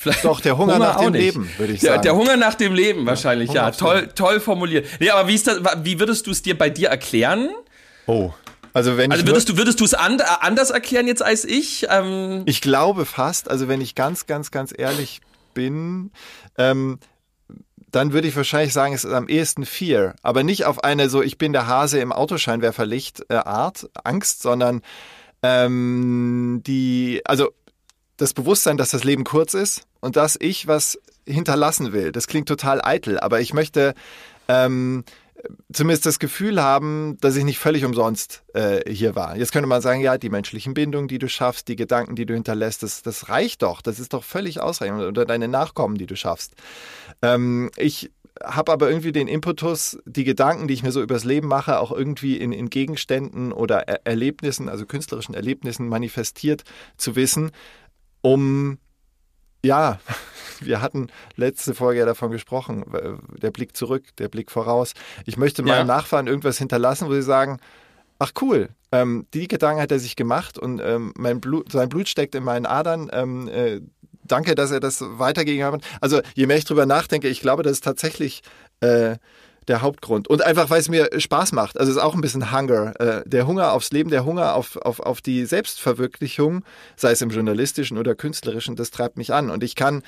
Speaker 8: Vielleicht
Speaker 7: Doch, der Hunger nach
Speaker 8: auch
Speaker 7: dem
Speaker 8: nicht.
Speaker 7: Leben, würde ich
Speaker 8: der,
Speaker 7: sagen.
Speaker 8: Der Hunger nach dem Leben wahrscheinlich,
Speaker 7: Hunger
Speaker 8: ja.
Speaker 7: aufs
Speaker 8: Toll, toll formuliert. Nee, aber wie, ist das, wie würdest du es dir bei dir erklären?
Speaker 7: Oh. Also wenn
Speaker 8: Also
Speaker 7: ich
Speaker 8: würdest du würdest du es and, anders erklären jetzt als ich? Ähm,
Speaker 7: ich glaube fast, also wenn ich ganz, ganz, ganz ehrlich bin, ähm, dann würde ich wahrscheinlich sagen, es ist am ehesten Fear, aber nicht auf eine so, ich bin der Hase im Autoscheinwerferlicht äh, Art, Angst, sondern ähm, die, also das Bewusstsein, dass das Leben kurz ist und dass ich was hinterlassen will. Das klingt total eitel, aber ich möchte ähm, zumindest das Gefühl haben, dass ich nicht völlig umsonst äh, hier war. Jetzt könnte man sagen, ja, die menschlichen Bindungen, die du schaffst, die Gedanken, die du hinterlässt, das, das reicht doch. Das ist doch völlig ausreichend. Oder deine Nachkommen, die du schaffst. Ähm, ich habe aber irgendwie den Impetus, die Gedanken, die ich mir so übers Leben mache, auch irgendwie in, in Gegenständen oder er Erlebnissen, also künstlerischen Erlebnissen manifestiert zu wissen, um ja, [laughs] wir hatten letzte Folge ja davon gesprochen, der Blick zurück, der Blick voraus. Ich möchte meinen
Speaker 8: Ja.
Speaker 7: Nachfahren irgendwas hinterlassen, wo sie sagen, ach cool, ähm, die Gedanken hat er sich gemacht und ähm, mein Blut, sein Blut steckt in meinen Adern. Ähm, äh, danke, dass er das weitergegeben hat. Also je mehr ich drüber nachdenke, ich glaube, das ist tatsächlich äh, der Hauptgrund. Und einfach, weil es mir Spaß macht. Also es ist auch ein bisschen Hunger. Äh, der Hunger aufs Leben, der Hunger auf, auf, auf die Selbstverwirklichung, sei es im journalistischen oder künstlerischen, das treibt mich an. Und ich kann,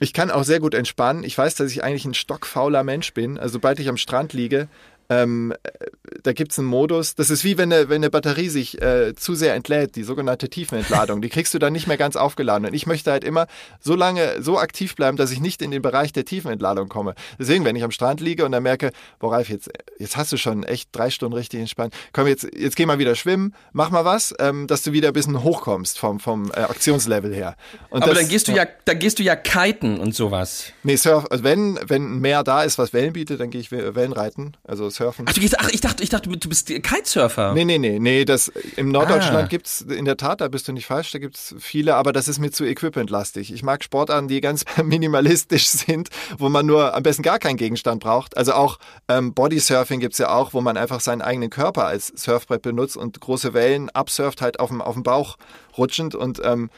Speaker 7: ich kann auch sehr gut entspannen. Ich weiß, dass ich eigentlich ein stockfauler Mensch bin. Also sobald ich am Strand liege, ähm, äh, da gibt's einen Modus. Das ist wie wenn eine, wenn eine Batterie sich äh, zu sehr entlädt, die sogenannte Tiefenentladung. Die kriegst du dann nicht mehr ganz aufgeladen. Und ich möchte halt immer so lange so aktiv bleiben, dass ich nicht in den Bereich der Tiefenentladung komme. Deswegen, wenn ich am Strand liege und dann merke, boah Ralf, jetzt, jetzt hast du schon echt drei Stunden richtig entspannt. Komm, jetzt, jetzt geh mal wieder schwimmen, mach mal was, ähm, dass du wieder ein bisschen hochkommst vom, vom äh, Aktionslevel her. Und
Speaker 8: aber
Speaker 7: das-
Speaker 8: dann gehst du ja, dann gehst du ja kiten und sowas.
Speaker 7: Nee, Surf, also wenn, wenn ein Meer da ist, was Wellen bietet, dann gehe ich We- Wellen reiten, also surfen.
Speaker 8: Ach, du gehst, ach, ich dachte, ich dachte, du bist Kitesurfer.
Speaker 7: Nee, nee, nee, nee, das, im Norddeutschland
Speaker 8: Ah.
Speaker 7: gibt's in der Tat, da bist du nicht falsch, da gibt's viele, aber das ist mir zu equipmentlastig. Ich mag Sportarten, die ganz [laughs] minimalistisch sind, wo man nur am besten gar keinen Gegenstand braucht. Also auch ähm, Bodysurfing gibt's ja auch, wo man einfach seinen eigenen Körper als Surfbrett benutzt und große Wellen absurft halt auf dem, auf dem Bauch rutschend und ähm,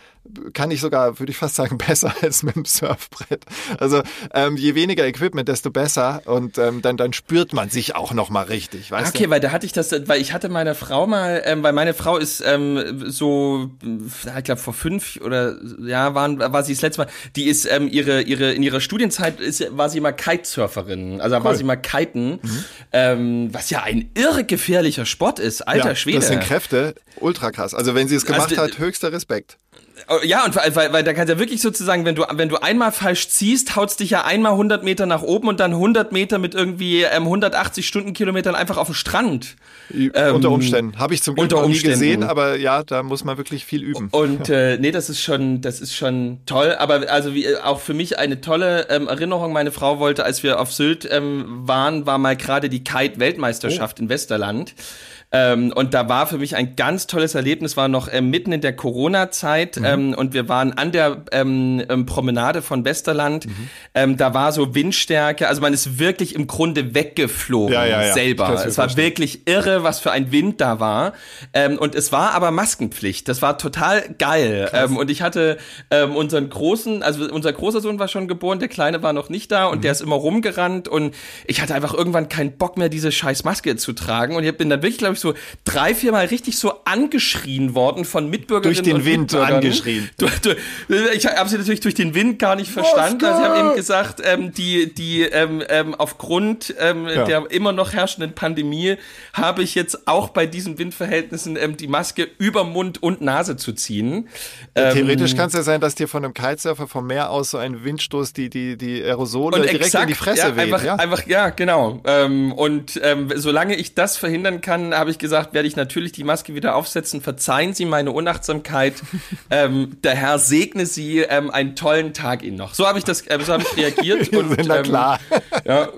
Speaker 7: kann ich sogar, würde ich fast sagen, [laughs] besser als mit dem Surfbrett. Also ähm, je weniger Equipment, desto besser und ähm, dann, dann spürt man sich auch nochmal richtig, weißt
Speaker 8: Okay,
Speaker 7: du?
Speaker 8: weil da hatte ich das, weil ich hatte meine Frau mal, ähm, weil meine Frau ist ähm, so, ich glaube vor fünf oder ja waren, war sie das letzte Mal. Die ist ähm, ihre ihre in ihrer Studienzeit ist, war sie mal Kitesurferin, also war sie mal kiten, ähm, was ja ein irre gefährlicher Sport ist, alter Schwede.
Speaker 7: Das sind Kräfte, ultra krass. Also wenn sie es gemacht
Speaker 8: Also,
Speaker 7: hat, höchster Respekt.
Speaker 8: Oh, Ja, und weil, weil, weil da kannst du ja wirklich sozusagen, wenn du, wenn du einmal falsch ziehst, haut's dich ja einmal 100 Meter nach oben und dann 100 Meter mit irgendwie ähm, 180 Stundenkilometern einfach auf den Strand.
Speaker 7: unter Umständen. Habe ich zum Glück
Speaker 8: Ähm,
Speaker 7: noch nie gesehen, aber ja, da muss man wirklich viel üben.
Speaker 8: Und äh, nee, das ist schon, das ist schon toll. Aber also wie, äh, auch für mich eine tolle ähm, Erinnerung. Meine Frau wollte, als wir auf Sylt ähm, waren, war mal gerade die Kite-Weltmeisterschaft
Speaker 7: Oh.
Speaker 8: in Westerland. Ähm, und da war für mich ein ganz tolles Erlebnis, war noch ähm, mitten in der Corona-Zeit
Speaker 7: Mhm.
Speaker 8: Ähm, und wir waren an der ähm, ähm, Promenade von Westerland.
Speaker 7: Mhm.
Speaker 8: Ähm, da war so Windstärke, also man ist wirklich im Grunde weggeflogen
Speaker 7: Ja, ja, ja.
Speaker 8: selber. Es war wirklich irre, was für ein Wind da war. Ähm, und es war aber Maskenpflicht. Das war total geil. Ähm, und ich hatte ähm, unseren großen, also unser großer Sohn war schon geboren, der kleine war noch nicht da und
Speaker 7: Mhm.
Speaker 8: der ist immer rumgerannt und ich hatte einfach irgendwann keinen Bock mehr, diese scheiß Maske zu tragen. Und ich bin dann wirklich, glaube ich, so drei, vier Mal richtig so angeschrien worden von Mitbürgerinnen
Speaker 7: Durch den
Speaker 8: und
Speaker 7: Wind
Speaker 8: Mitbürgern.
Speaker 7: Angeschrien.
Speaker 8: Du, du, ich habe sie natürlich durch den Wind gar nicht verstanden. Also sie haben eben gesagt, ähm, die, die ähm, ähm, aufgrund ähm,
Speaker 7: Ja.
Speaker 8: der immer noch herrschenden Pandemie habe ich jetzt auch bei diesen Windverhältnissen ähm, die Maske über Mund und Nase zu ziehen. Ähm,
Speaker 7: Theoretisch kann es ja sein, dass dir von einem Kitesurfer vom Meer aus so ein Windstoß die, die, die Aerosole direkt
Speaker 8: exakt,
Speaker 7: in die Fresse
Speaker 8: ja,
Speaker 7: weht.
Speaker 8: einfach,
Speaker 7: ja?
Speaker 8: einfach, ja, genau. Ähm, und ähm, solange ich das verhindern kann, habe ich gesagt, werde ich natürlich die Maske wieder aufsetzen. Verzeihen Sie meine Unachtsamkeit. [laughs] ähm, der Herr segne Sie. Ähm, einen tollen Tag Ihnen noch. So habe ich das, ähm, so habe ich reagiert. [laughs] und,
Speaker 7: Na
Speaker 8: ähm,
Speaker 7: klar.
Speaker 8: Ja,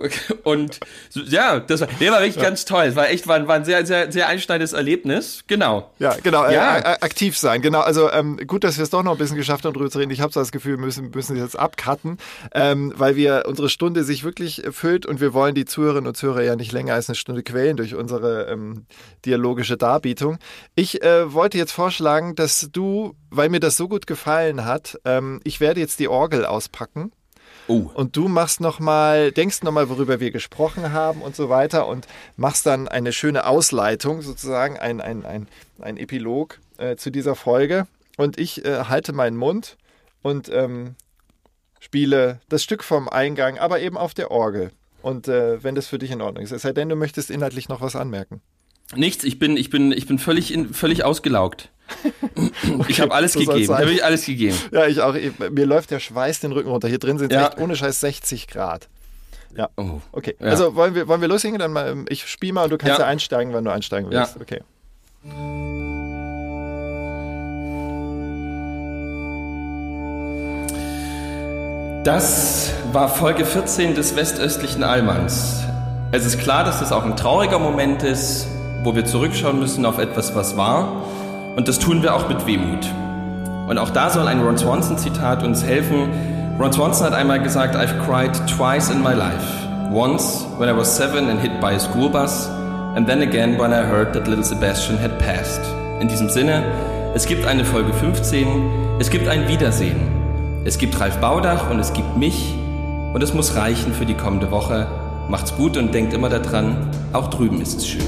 Speaker 8: und ja, das war, nee, war wirklich ganz toll. Es war echt, war, war ein sehr, sehr, sehr einschneidendes Erlebnis. Genau.
Speaker 7: Ja, genau,
Speaker 8: Ja.
Speaker 7: Äh, äh, aktiv sein. Genau, also ähm, gut, dass wir es doch noch ein bisschen geschafft haben, darüber zu reden. Ich habe so das Gefühl, wir müssen, müssen jetzt abcutten, ähm, weil wir unsere Stunde sich wirklich füllt und wir wollen die Zuhörerinnen und Zuhörer ja nicht länger als eine Stunde quälen durch unsere ähm, dialogische Darbietung. Ich äh, wollte jetzt vorschlagen, dass du, weil mir das so gut gefallen hat, ähm, ich werde jetzt die Orgel auspacken
Speaker 8: Oh.
Speaker 7: Und du machst noch mal, denkst noch mal, worüber wir gesprochen haben und so weiter und machst dann eine schöne Ausleitung, sozusagen ein, ein, ein, ein Epilog äh, zu dieser Folge. Und ich äh, halte meinen Mund und ähm, spiele das Stück vom Eingang, aber eben auf der Orgel. Und äh, wenn das für dich in Ordnung ist. Es sei denn, du möchtest inhaltlich noch was anmerken.
Speaker 8: Nichts, ich bin, ich bin, ich bin völlig, in, völlig ausgelaugt. [laughs] ich habe alles
Speaker 7: so
Speaker 8: gegeben. Habe ich alles gegeben.
Speaker 7: Ja, ich auch. Mir läuft der Schweiß den Rücken runter. Hier drin sind es
Speaker 8: Ja.
Speaker 7: echt ohne Scheiß 60 Grad. Ja.
Speaker 8: Oh.
Speaker 7: Okay.
Speaker 8: Ja.
Speaker 7: Also wollen wir, wollen wir loslegen? Dann mal, ähm, ich spiele mal und du kannst ja,
Speaker 8: Ja.
Speaker 7: einsteigen, wenn du einsteigen
Speaker 8: Ja.
Speaker 7: willst. Okay.
Speaker 8: Das war Folge 14 des westöstlichen Allmanns. Es ist klar, dass das auch ein trauriger Moment ist, wo wir zurückschauen müssen auf etwas, was war. Und das tun wir auch mit Wehmut. Und auch da soll ein Ron Swanson-Zitat uns helfen. Ron Swanson hat einmal gesagt, I've cried twice in my life. Once when I was seven and hit by a school bus, and then again when I heard that little Sebastian had passed. In diesem Sinne, es gibt eine Folge 15, es gibt ein Wiedersehen. Es gibt Ralf Baudach und es gibt mich und es muss reichen für die kommende Woche. Macht's gut und denkt immer daran, auch drüben ist es schön.